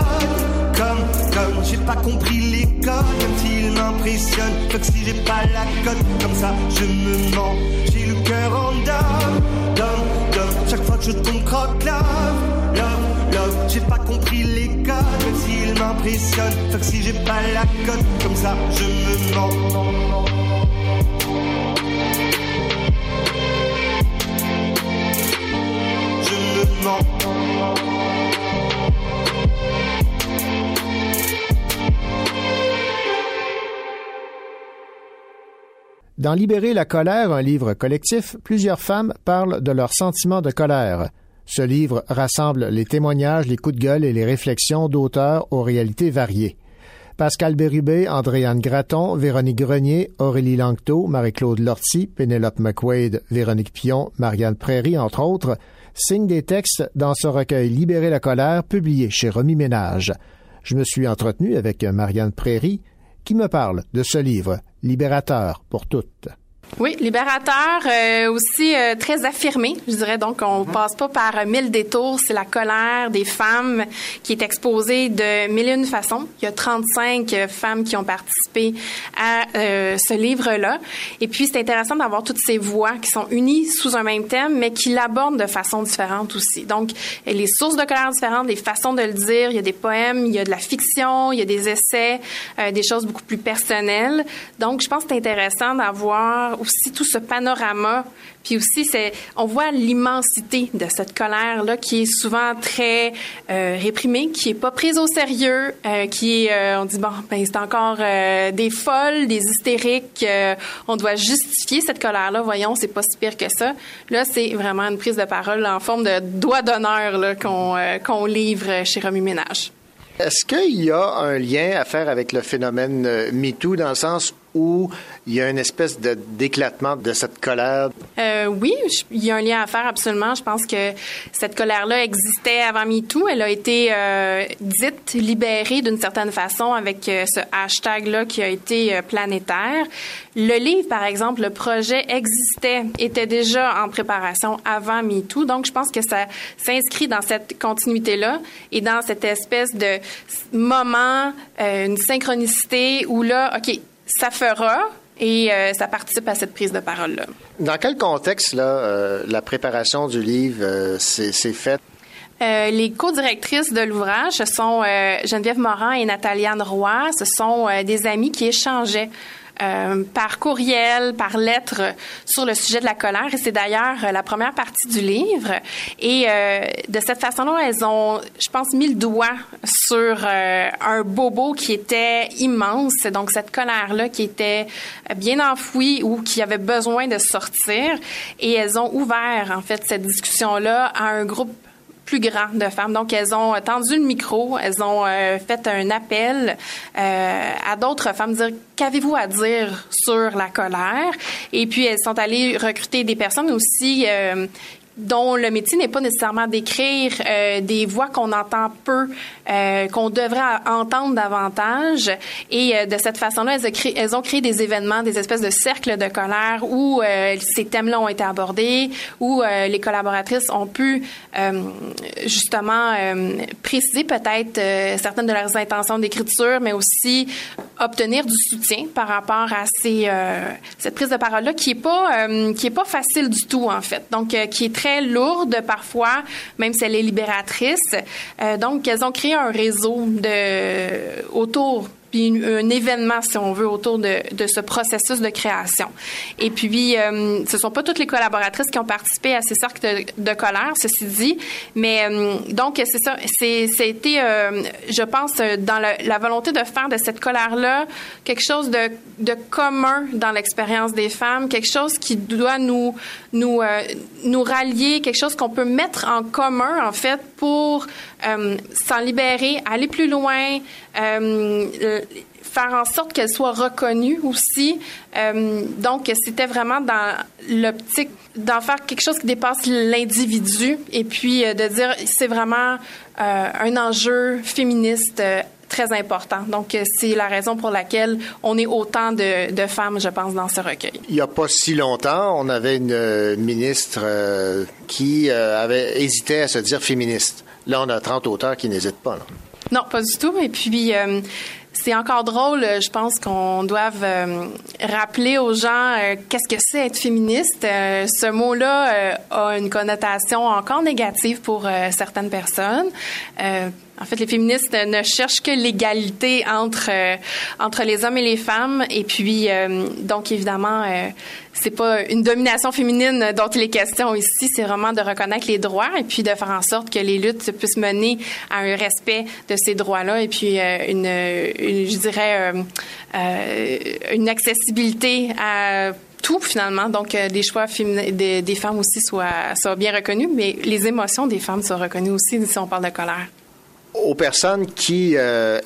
comme, comme. J'ai pas compris les codes, même s'ils m'impressionnent. Que si j'ai pas la cote, comme ça je me mens. J'ai le cœur en dame, dame, dame. Chaque fois que je tombe croque love, love, love. J'ai pas compris les codes, même s'ils m'impressionnent. Que si j'ai pas la cote, comme ça je me mens. Dans Libérer la colère, un livre collectif, plusieurs femmes parlent de leurs sentiments de colère. Ce livre rassemble les témoignages, les coups de gueule et les réflexions d'auteurs aux réalités variées. Pascal Bérubé, Andréane Gratton, Véronique Grenier, Aurélie Langteau, Marie-Claude Lortie, Pénélope McQuaid, Véronique Pion, Marianne Prairie, entre autres, signent des textes dans ce recueil Libérer la colère, publié chez Remi Ménage. Je me suis entretenu avec Marianne Prairie, qui me parle de ce livre, Libérateur pour toutes. Oui, libérateur, euh, aussi euh, très affirmé, je dirais. Donc, on passe pas par mille détours. C'est la colère des femmes qui est exposée de mille et une façons. Il y a 35 euh, femmes qui ont participé à euh, ce livre-là. Et puis, c'est intéressant d'avoir toutes ces voix qui sont unies sous un même thème, mais qui l'abordent de façon différente aussi. Donc, les sources de colère différentes, les façons de le dire. Il y a des poèmes, il y a de la fiction, il y a des essais, euh, des choses beaucoup plus personnelles. Donc, je pense que c'est intéressant d'avoir aussi tout ce panorama. Puis aussi, c'est, on voit l'immensité de cette colère-là qui est souvent très euh, réprimée, qui est pas prise au sérieux, euh, qui est, euh, on dit, bon, ben, c'est encore des folles, des hystériques. on doit justifier cette colère-là. Voyons, c'est pas si pire que ça. Là, c'est vraiment une prise de parole en forme de doigt d'honneur là, qu'on, qu'on livre chez Romy Ménage. Est-ce qu'il y a un lien à faire avec le phénomène MeToo dans le sens où il y a une espèce de d'éclatement de cette colère? Euh, oui, il y a un lien à faire absolument. Je pense que cette colère-là existait avant MeToo. Elle a été euh, dite libérée d'une certaine façon avec euh, ce hashtag-là qui a été euh, planétaire. Le livre, par exemple, le projet existait, était déjà en préparation avant MeToo. Donc, je pense que ça s'inscrit dans cette continuité-là et dans cette espèce de moment, euh, une synchronicité où là, OK, ça fera et euh, ça participe à cette prise de parole-là. Dans quel contexte là, euh, la préparation du livre euh, s'est faite? Les co-directrices de l'ouvrage, ce sont Geneviève Morin et Nathalie-Anne Roy. Ce sont des amis qui échangeaient euh, par courriel, par lettre sur le sujet de la colère. Et c'est d'ailleurs euh, la première partie du livre. Et euh, de cette façon-là, elles ont, je pense, mis le doigt sur euh, un bobo qui était immense. Donc cette colère-là qui était bien enfouie ou qui avait besoin de sortir. Et elles ont ouvert, en fait, cette discussion-là à un groupe plus grand de femmes. Donc, elles ont tendu le micro, elles ont euh, fait un appel euh, à d'autres femmes, dire qu'avez-vous à dire sur la colère? Et puis, elles sont allées recruter des personnes aussi. euh, dont le métier n'est pas nécessairement d'écrire euh, des voix qu'on entend peu, euh, qu'on devrait entendre davantage. Et euh, de cette façon-là, elles, ont créé- des événements, des espèces de cercles de colère où euh, ces thèmes-là ont été abordés, où euh, les collaboratrices ont pu euh, justement préciser peut-être certaines de leurs intentions d'écriture, mais aussi obtenir du soutien par rapport à ces, cette prise de parole-là qui est pas qui est pas facile du tout en fait. Donc qui est très lourde parfois, même si elle est libératrice. Euh, donc elles ont créé un réseau de autour puis un événement, si on veut, autour de, de ce processus de création. Et puis, euh, ce sont pas toutes les collaboratrices qui ont participé à ces cercles de, de colère, ceci dit, mais euh, donc c'est ça, c'était, euh, je pense, euh, dans le- la volonté de faire de cette colère-là quelque chose de, de commun dans l'expérience des femmes, quelque chose qui doit nous nous nous rallier, quelque chose qu'on peut mettre en commun en fait pour euh, s'en libérer, aller plus loin, euh, faire en sorte qu'elle soit reconnue aussi. Euh, donc, c'était vraiment dans l'optique d'en faire quelque chose qui dépasse l'individu et puis de dire c'est vraiment un enjeu féministe très important. Donc, c'est la raison pour laquelle on est autant de, femmes, je pense, dans ce recueil. Il n'y a pas si longtemps, on avait une ministre qui avait hésité à se dire féministe. Là, on a 30 auteurs qui n'hésitent pas. Non, pas du tout. Et puis, euh, c'est encore drôle, euh, je pense qu'on doive euh, rappeler aux gens qu'est-ce que c'est être féministe. Ce mot-là a une connotation encore négative pour certaines personnes. En fait, les féministes ne cherchent que l'égalité entre entre les hommes et les femmes. Et puis, donc évidemment, c'est pas une domination féminine dont il est question ici. C'est vraiment de reconnaître les droits et puis de faire en sorte que les luttes puissent mener à un respect de ces droits-là et puis euh, une, je dirais, euh, euh, une accessibilité à tout finalement. Donc, euh, des choix des, femmes aussi soient, soient bien reconnus, mais les émotions des femmes soient reconnues aussi si on parle de colère. Aux personnes qui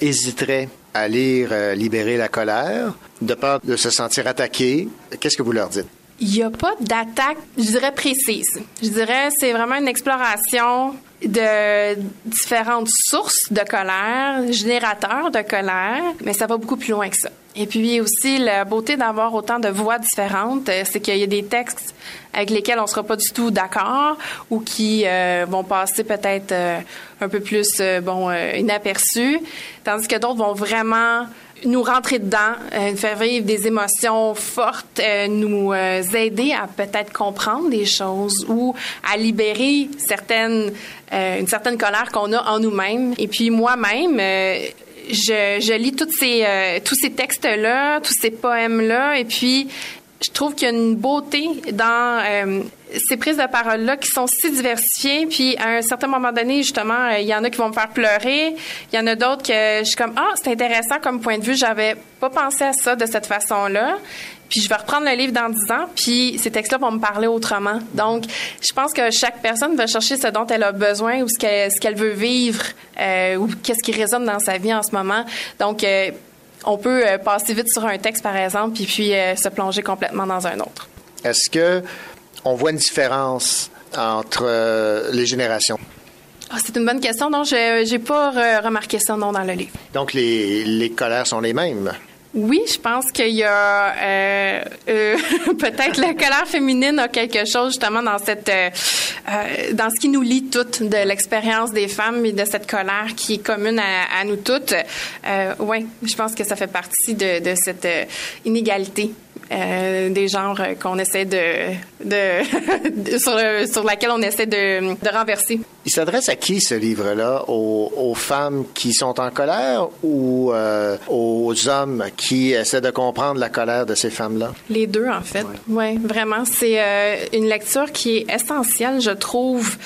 hésiteraient lire euh, Libérer la colère, de peur de se sentir attaqué. Qu'est-ce que vous leur dites? Il n'y a pas d'attaque, je dirais, précise. Je dirais c'est vraiment une exploration de différentes sources de colère, générateurs de colère, mais ça va beaucoup plus loin que ça. Et puis aussi, la beauté d'avoir autant de voix différentes, euh, c'est qu'il y a des textes avec lesquels on sera pas du tout d'accord ou qui euh, vont passer peut-être euh, un peu plus euh, bon euh, inaperçus, tandis que d'autres vont vraiment nous rentrer dedans, euh, nous faire vivre des émotions fortes, nous aider à peut-être comprendre des choses ou à libérer certaines une certaine colère qu'on a en nous-mêmes. Et puis moi-même, je, je lis toutes ces, euh, tous ces textes-là, tous ces poèmes-là, et puis je trouve qu'il y a une beauté dans euh, ces prises de parole-là qui sont si diversifiées. Puis à un certain moment donné, justement, euh, il y en a qui vont me faire pleurer. Il y en a d'autres que je suis comme ah c'est intéressant comme point de vue. J'avais pas pensé à ça de cette façon-là. Puis je vais reprendre le livre dans 10 ans, puis ces textes-là vont me parler autrement. Donc, je pense que chaque personne va chercher ce dont elle a besoin ou ce qu'elle, ce qu'elle veut vivre euh, ou qu'est-ce qui résonne dans sa vie en ce moment. Donc, euh, on peut euh, passer vite sur un texte, par exemple, puis puis euh, se plonger complètement dans un autre. Est-ce que on voit une différence entre les générations? Ah, c'est une bonne question. Non, je n'ai pas re- remarqué ça non dans le livre. Donc, les, les colères sont les mêmes? Oui, je pense qu'il y a euh, euh, peut-être la colère féminine a quelque chose justement dans cette euh, euh, dans ce qui nous lie toutes de l'expérience des femmes et de cette colère qui est commune à, à nous toutes. Euh, oui, je pense que ça fait partie de, de cette euh, inégalité. euh, des genres qu'on essaie de, de- sur, le- sur laquelle on essaie de, de renverser. Il s'adresse à qui ce livre-là? Aux, aux femmes qui sont en colère ou euh, aux hommes qui essaient de comprendre la colère de ces femmes-là? Les deux, en fait. Oui, vraiment. C'est euh, une lecture qui est essentielle, je trouve,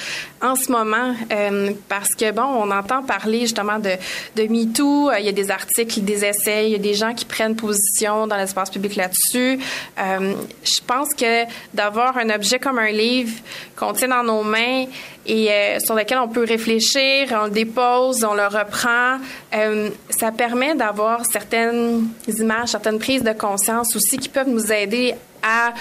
en ce moment, euh, parce que, bon, on entend parler justement de, de MeToo. Euh, Il y a des articles, des essais, il y a des gens qui prennent position dans l'espace public là-dessus. Euh, je pense que d'avoir un objet comme un livre qu'on tient dans nos mains et euh, sur lequel on peut réfléchir, on le dépose, on le reprend, euh, ça permet d'avoir certaines images, certaines prises de conscience aussi qui peuvent nous aider à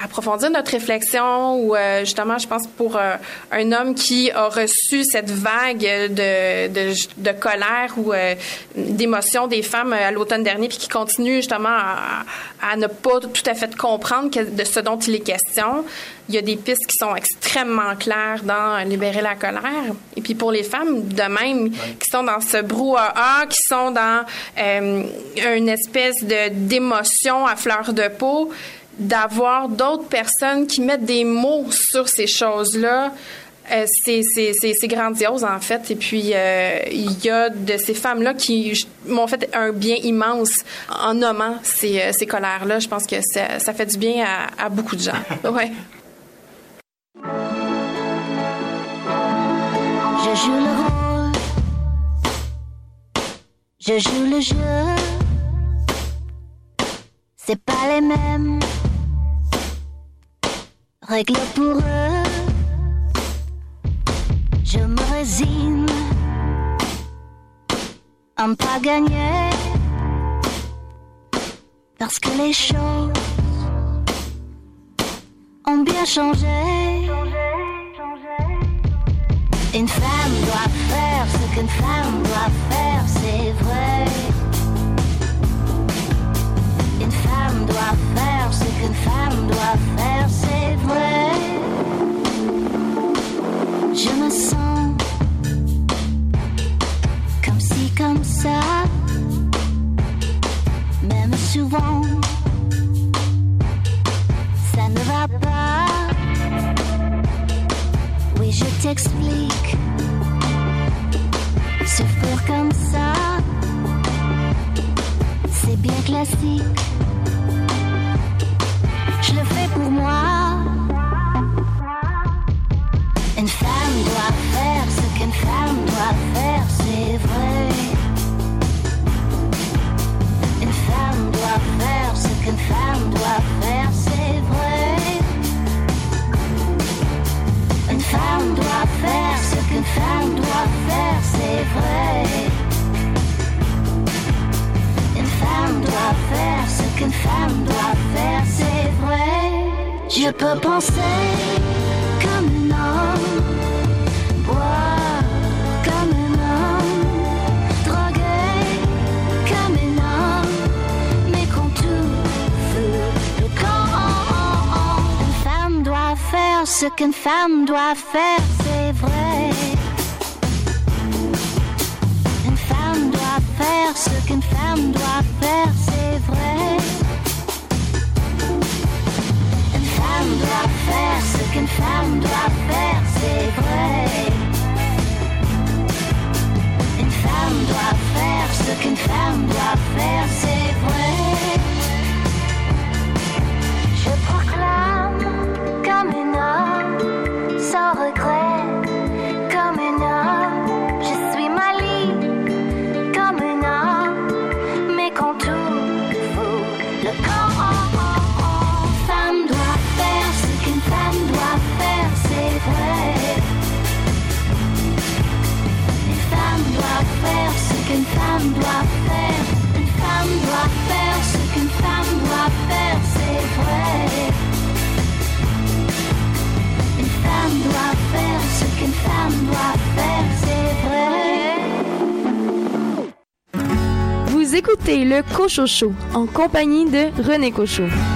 approfondir notre réflexion ou euh, justement je pense pour euh, un homme qui a reçu cette vague de, de, de colère ou euh, d'émotion des femmes à l'automne dernier puis qui continue justement à, à ne pas tout à fait comprendre que- de ce dont il est question il y a des pistes qui sont extrêmement claires dans libérer la colère. Et puis pour les femmes de même qui sont dans ce brouhaha qui sont dans euh, une espèce de d'émotion à fleur de peau d'avoir d'autres personnes qui mettent des mots sur ces choses-là, euh, c'est, grandiose en fait. Et puis euh, il y a de ces femmes-là qui m'ont fait un bien immense en nommant ces, euh, ces colères-là. Je pense que ça, ça fait du bien à, à beaucoup de gens. Ouais. Je joue le rôle, je joue le jeu. C'est pas les mêmes règles pour eux. Je me résigne à ne pas gagner parce que les choses ont bien changé. Une femme doit faire ce qu'une femme doit faire, c'est vrai. Une femme doit faire ce qu'une femme doit faire, Je me sens comme si, comme ça, même souvent, ça ne va pas. Oui, je t'explique. Souffrir comme ça, c'est bien classique. Le Cochocho en compagnie de René Cochot.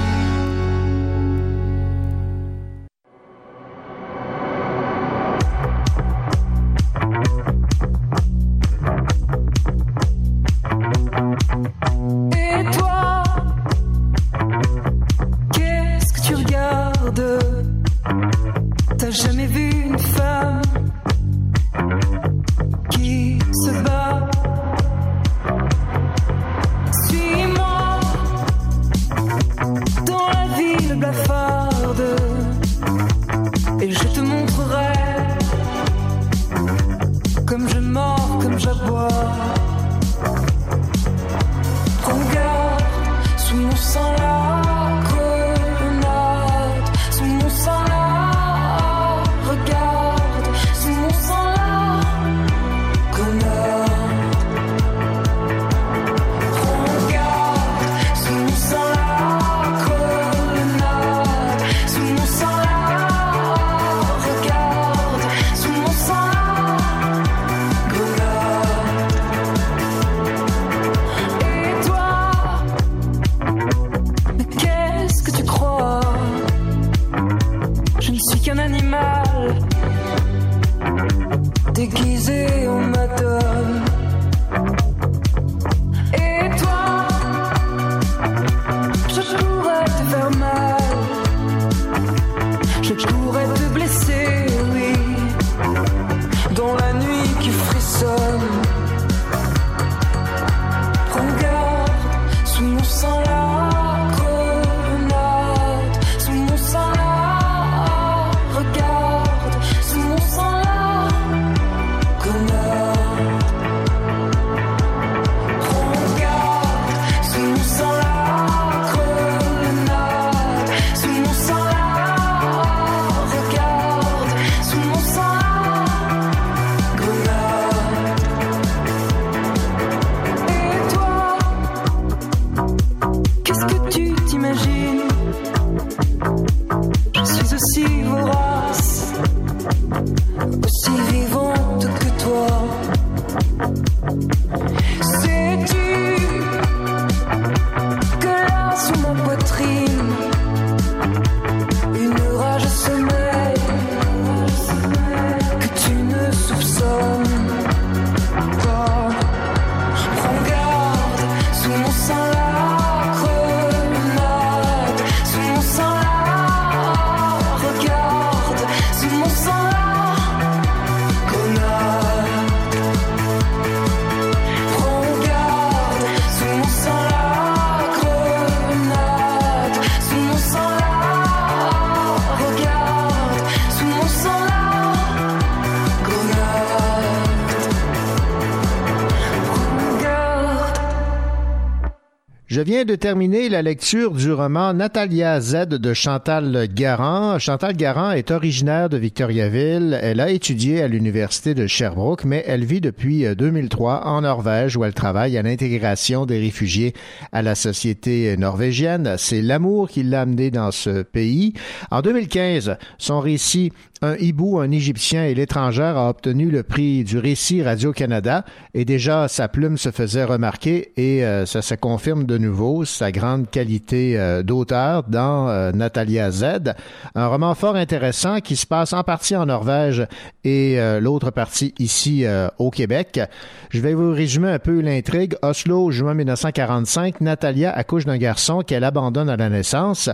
Je viens de terminer la lecture du roman Natalia Z de Chantal Garand. Chantal Garand est originaire de Victoriaville. Elle a étudié à l'université de Sherbrooke, mais elle vit depuis 2003 en Norvège où elle travaille à l'intégration des réfugiés à la société norvégienne. C'est l'amour qui l'a amené dans ce pays. En 2015, son récit un hibou, un Égyptien et l'étrangère a obtenu le prix du récit Radio-Canada et déjà sa plume se faisait remarquer et euh, ça se confirme de nouveau, sa grande qualité euh, d'auteur dans euh, Natalia Z, un roman fort intéressant qui se passe en partie en Norvège et l'autre partie ici au Québec. Je vais vous résumer un peu l'intrigue. Oslo, juin 1945, Natalia accouche d'un garçon qu'elle abandonne à la naissance.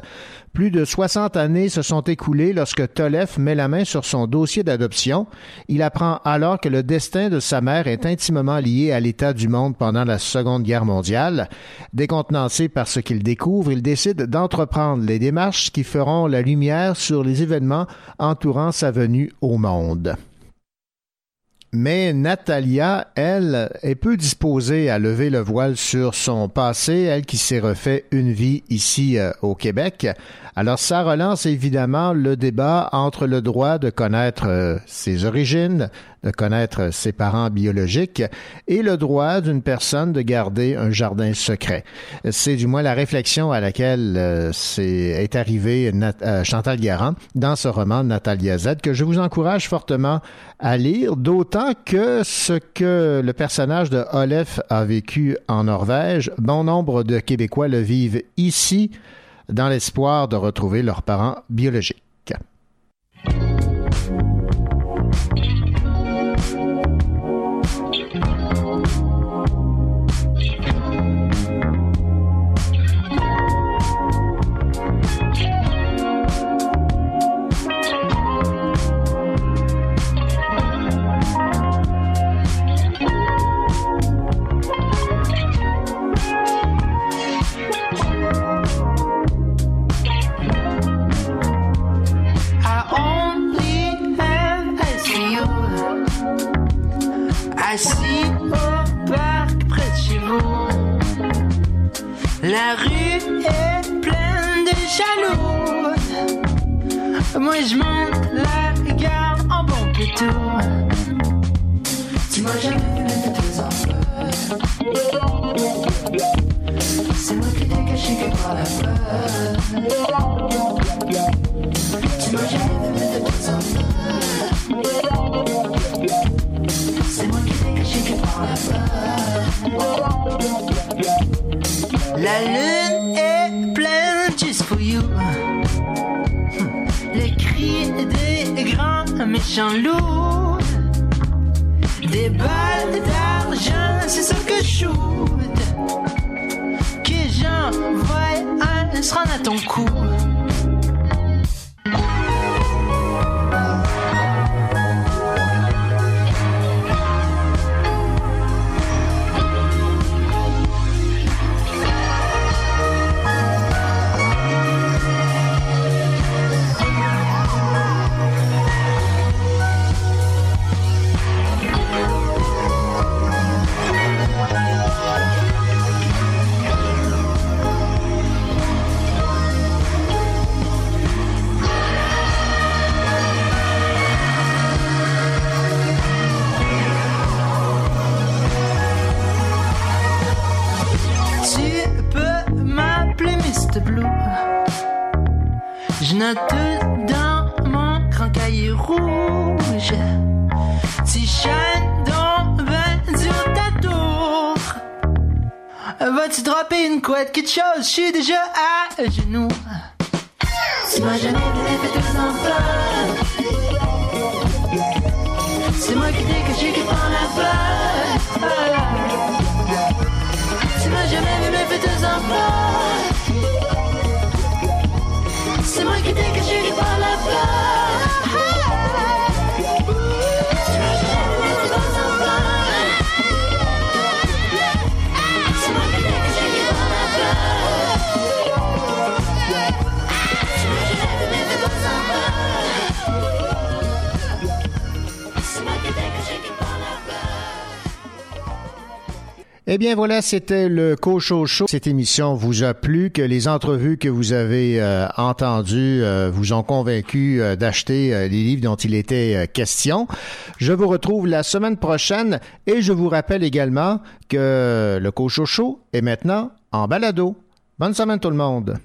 Plus de 60 années se sont écoulées lorsque Tolef met la main sur son dossier d'adoption. Il apprend alors que le destin de sa mère est intimement lié à l'état du monde pendant la Seconde Guerre mondiale. Décontenancé par ce qu'il découvre, il décide d'entreprendre les démarches qui feront la lumière sur les événements entourant sa venue au monde. Mais Natalia, elle, est peu disposée à lever le voile sur son passé, elle qui s'est refait une vie ici euh, au Québec. Alors ça relance évidemment le débat entre le droit de connaître euh, ses origines, de connaître ses parents biologiques et le droit d'une personne de garder un jardin secret. C'est du moins la réflexion à laquelle euh, est, arrivée euh, Chantal Garand dans ce roman Natalia Z que je vous encourage fortement à lire, d'autant que ce que le personnage de Olef a vécu en Norvège, bon nombre de Québécois le vivent ici dans l'espoir de retrouver leurs parents biologiques. La rue est pleine de jaloux. Moi je monte la garde en bon. Tu m'as jamais mettre tes enfants. C'est moi qui t'ai caché que par la peur. M'as jamais mettre tes enfants. C'est moi qui t'ai caché que par la peur. La lune est pleine just for you. Hmm. Les cris des grands méchants loups. Des balles d'argent, c'est ce que je shoot. Que j'envoie un se à ton cou. Je note dans mon grand cahier rouge. Tu shines dans ben de ta tour. Vas-tu dropper une couette, quelque chose? Je suis déjà à genoux. Tu m'as jamais donné fait tes enfants. C'est moi qui t'ai caché que par la peur. Tu m'as jamais vu me fait tes enfants. C'est moi qui t'ai caché que par la peur. Eh bien voilà, c'était le Cocho Show. Cette émission vous a plu, que les entrevues que vous avez euh, entendues euh, vous ont convaincu euh, d'acheter les livres dont il était question. Je vous retrouve la semaine prochaine et je vous rappelle également que le Cocho Show est maintenant en balado. Bonne semaine tout le monde.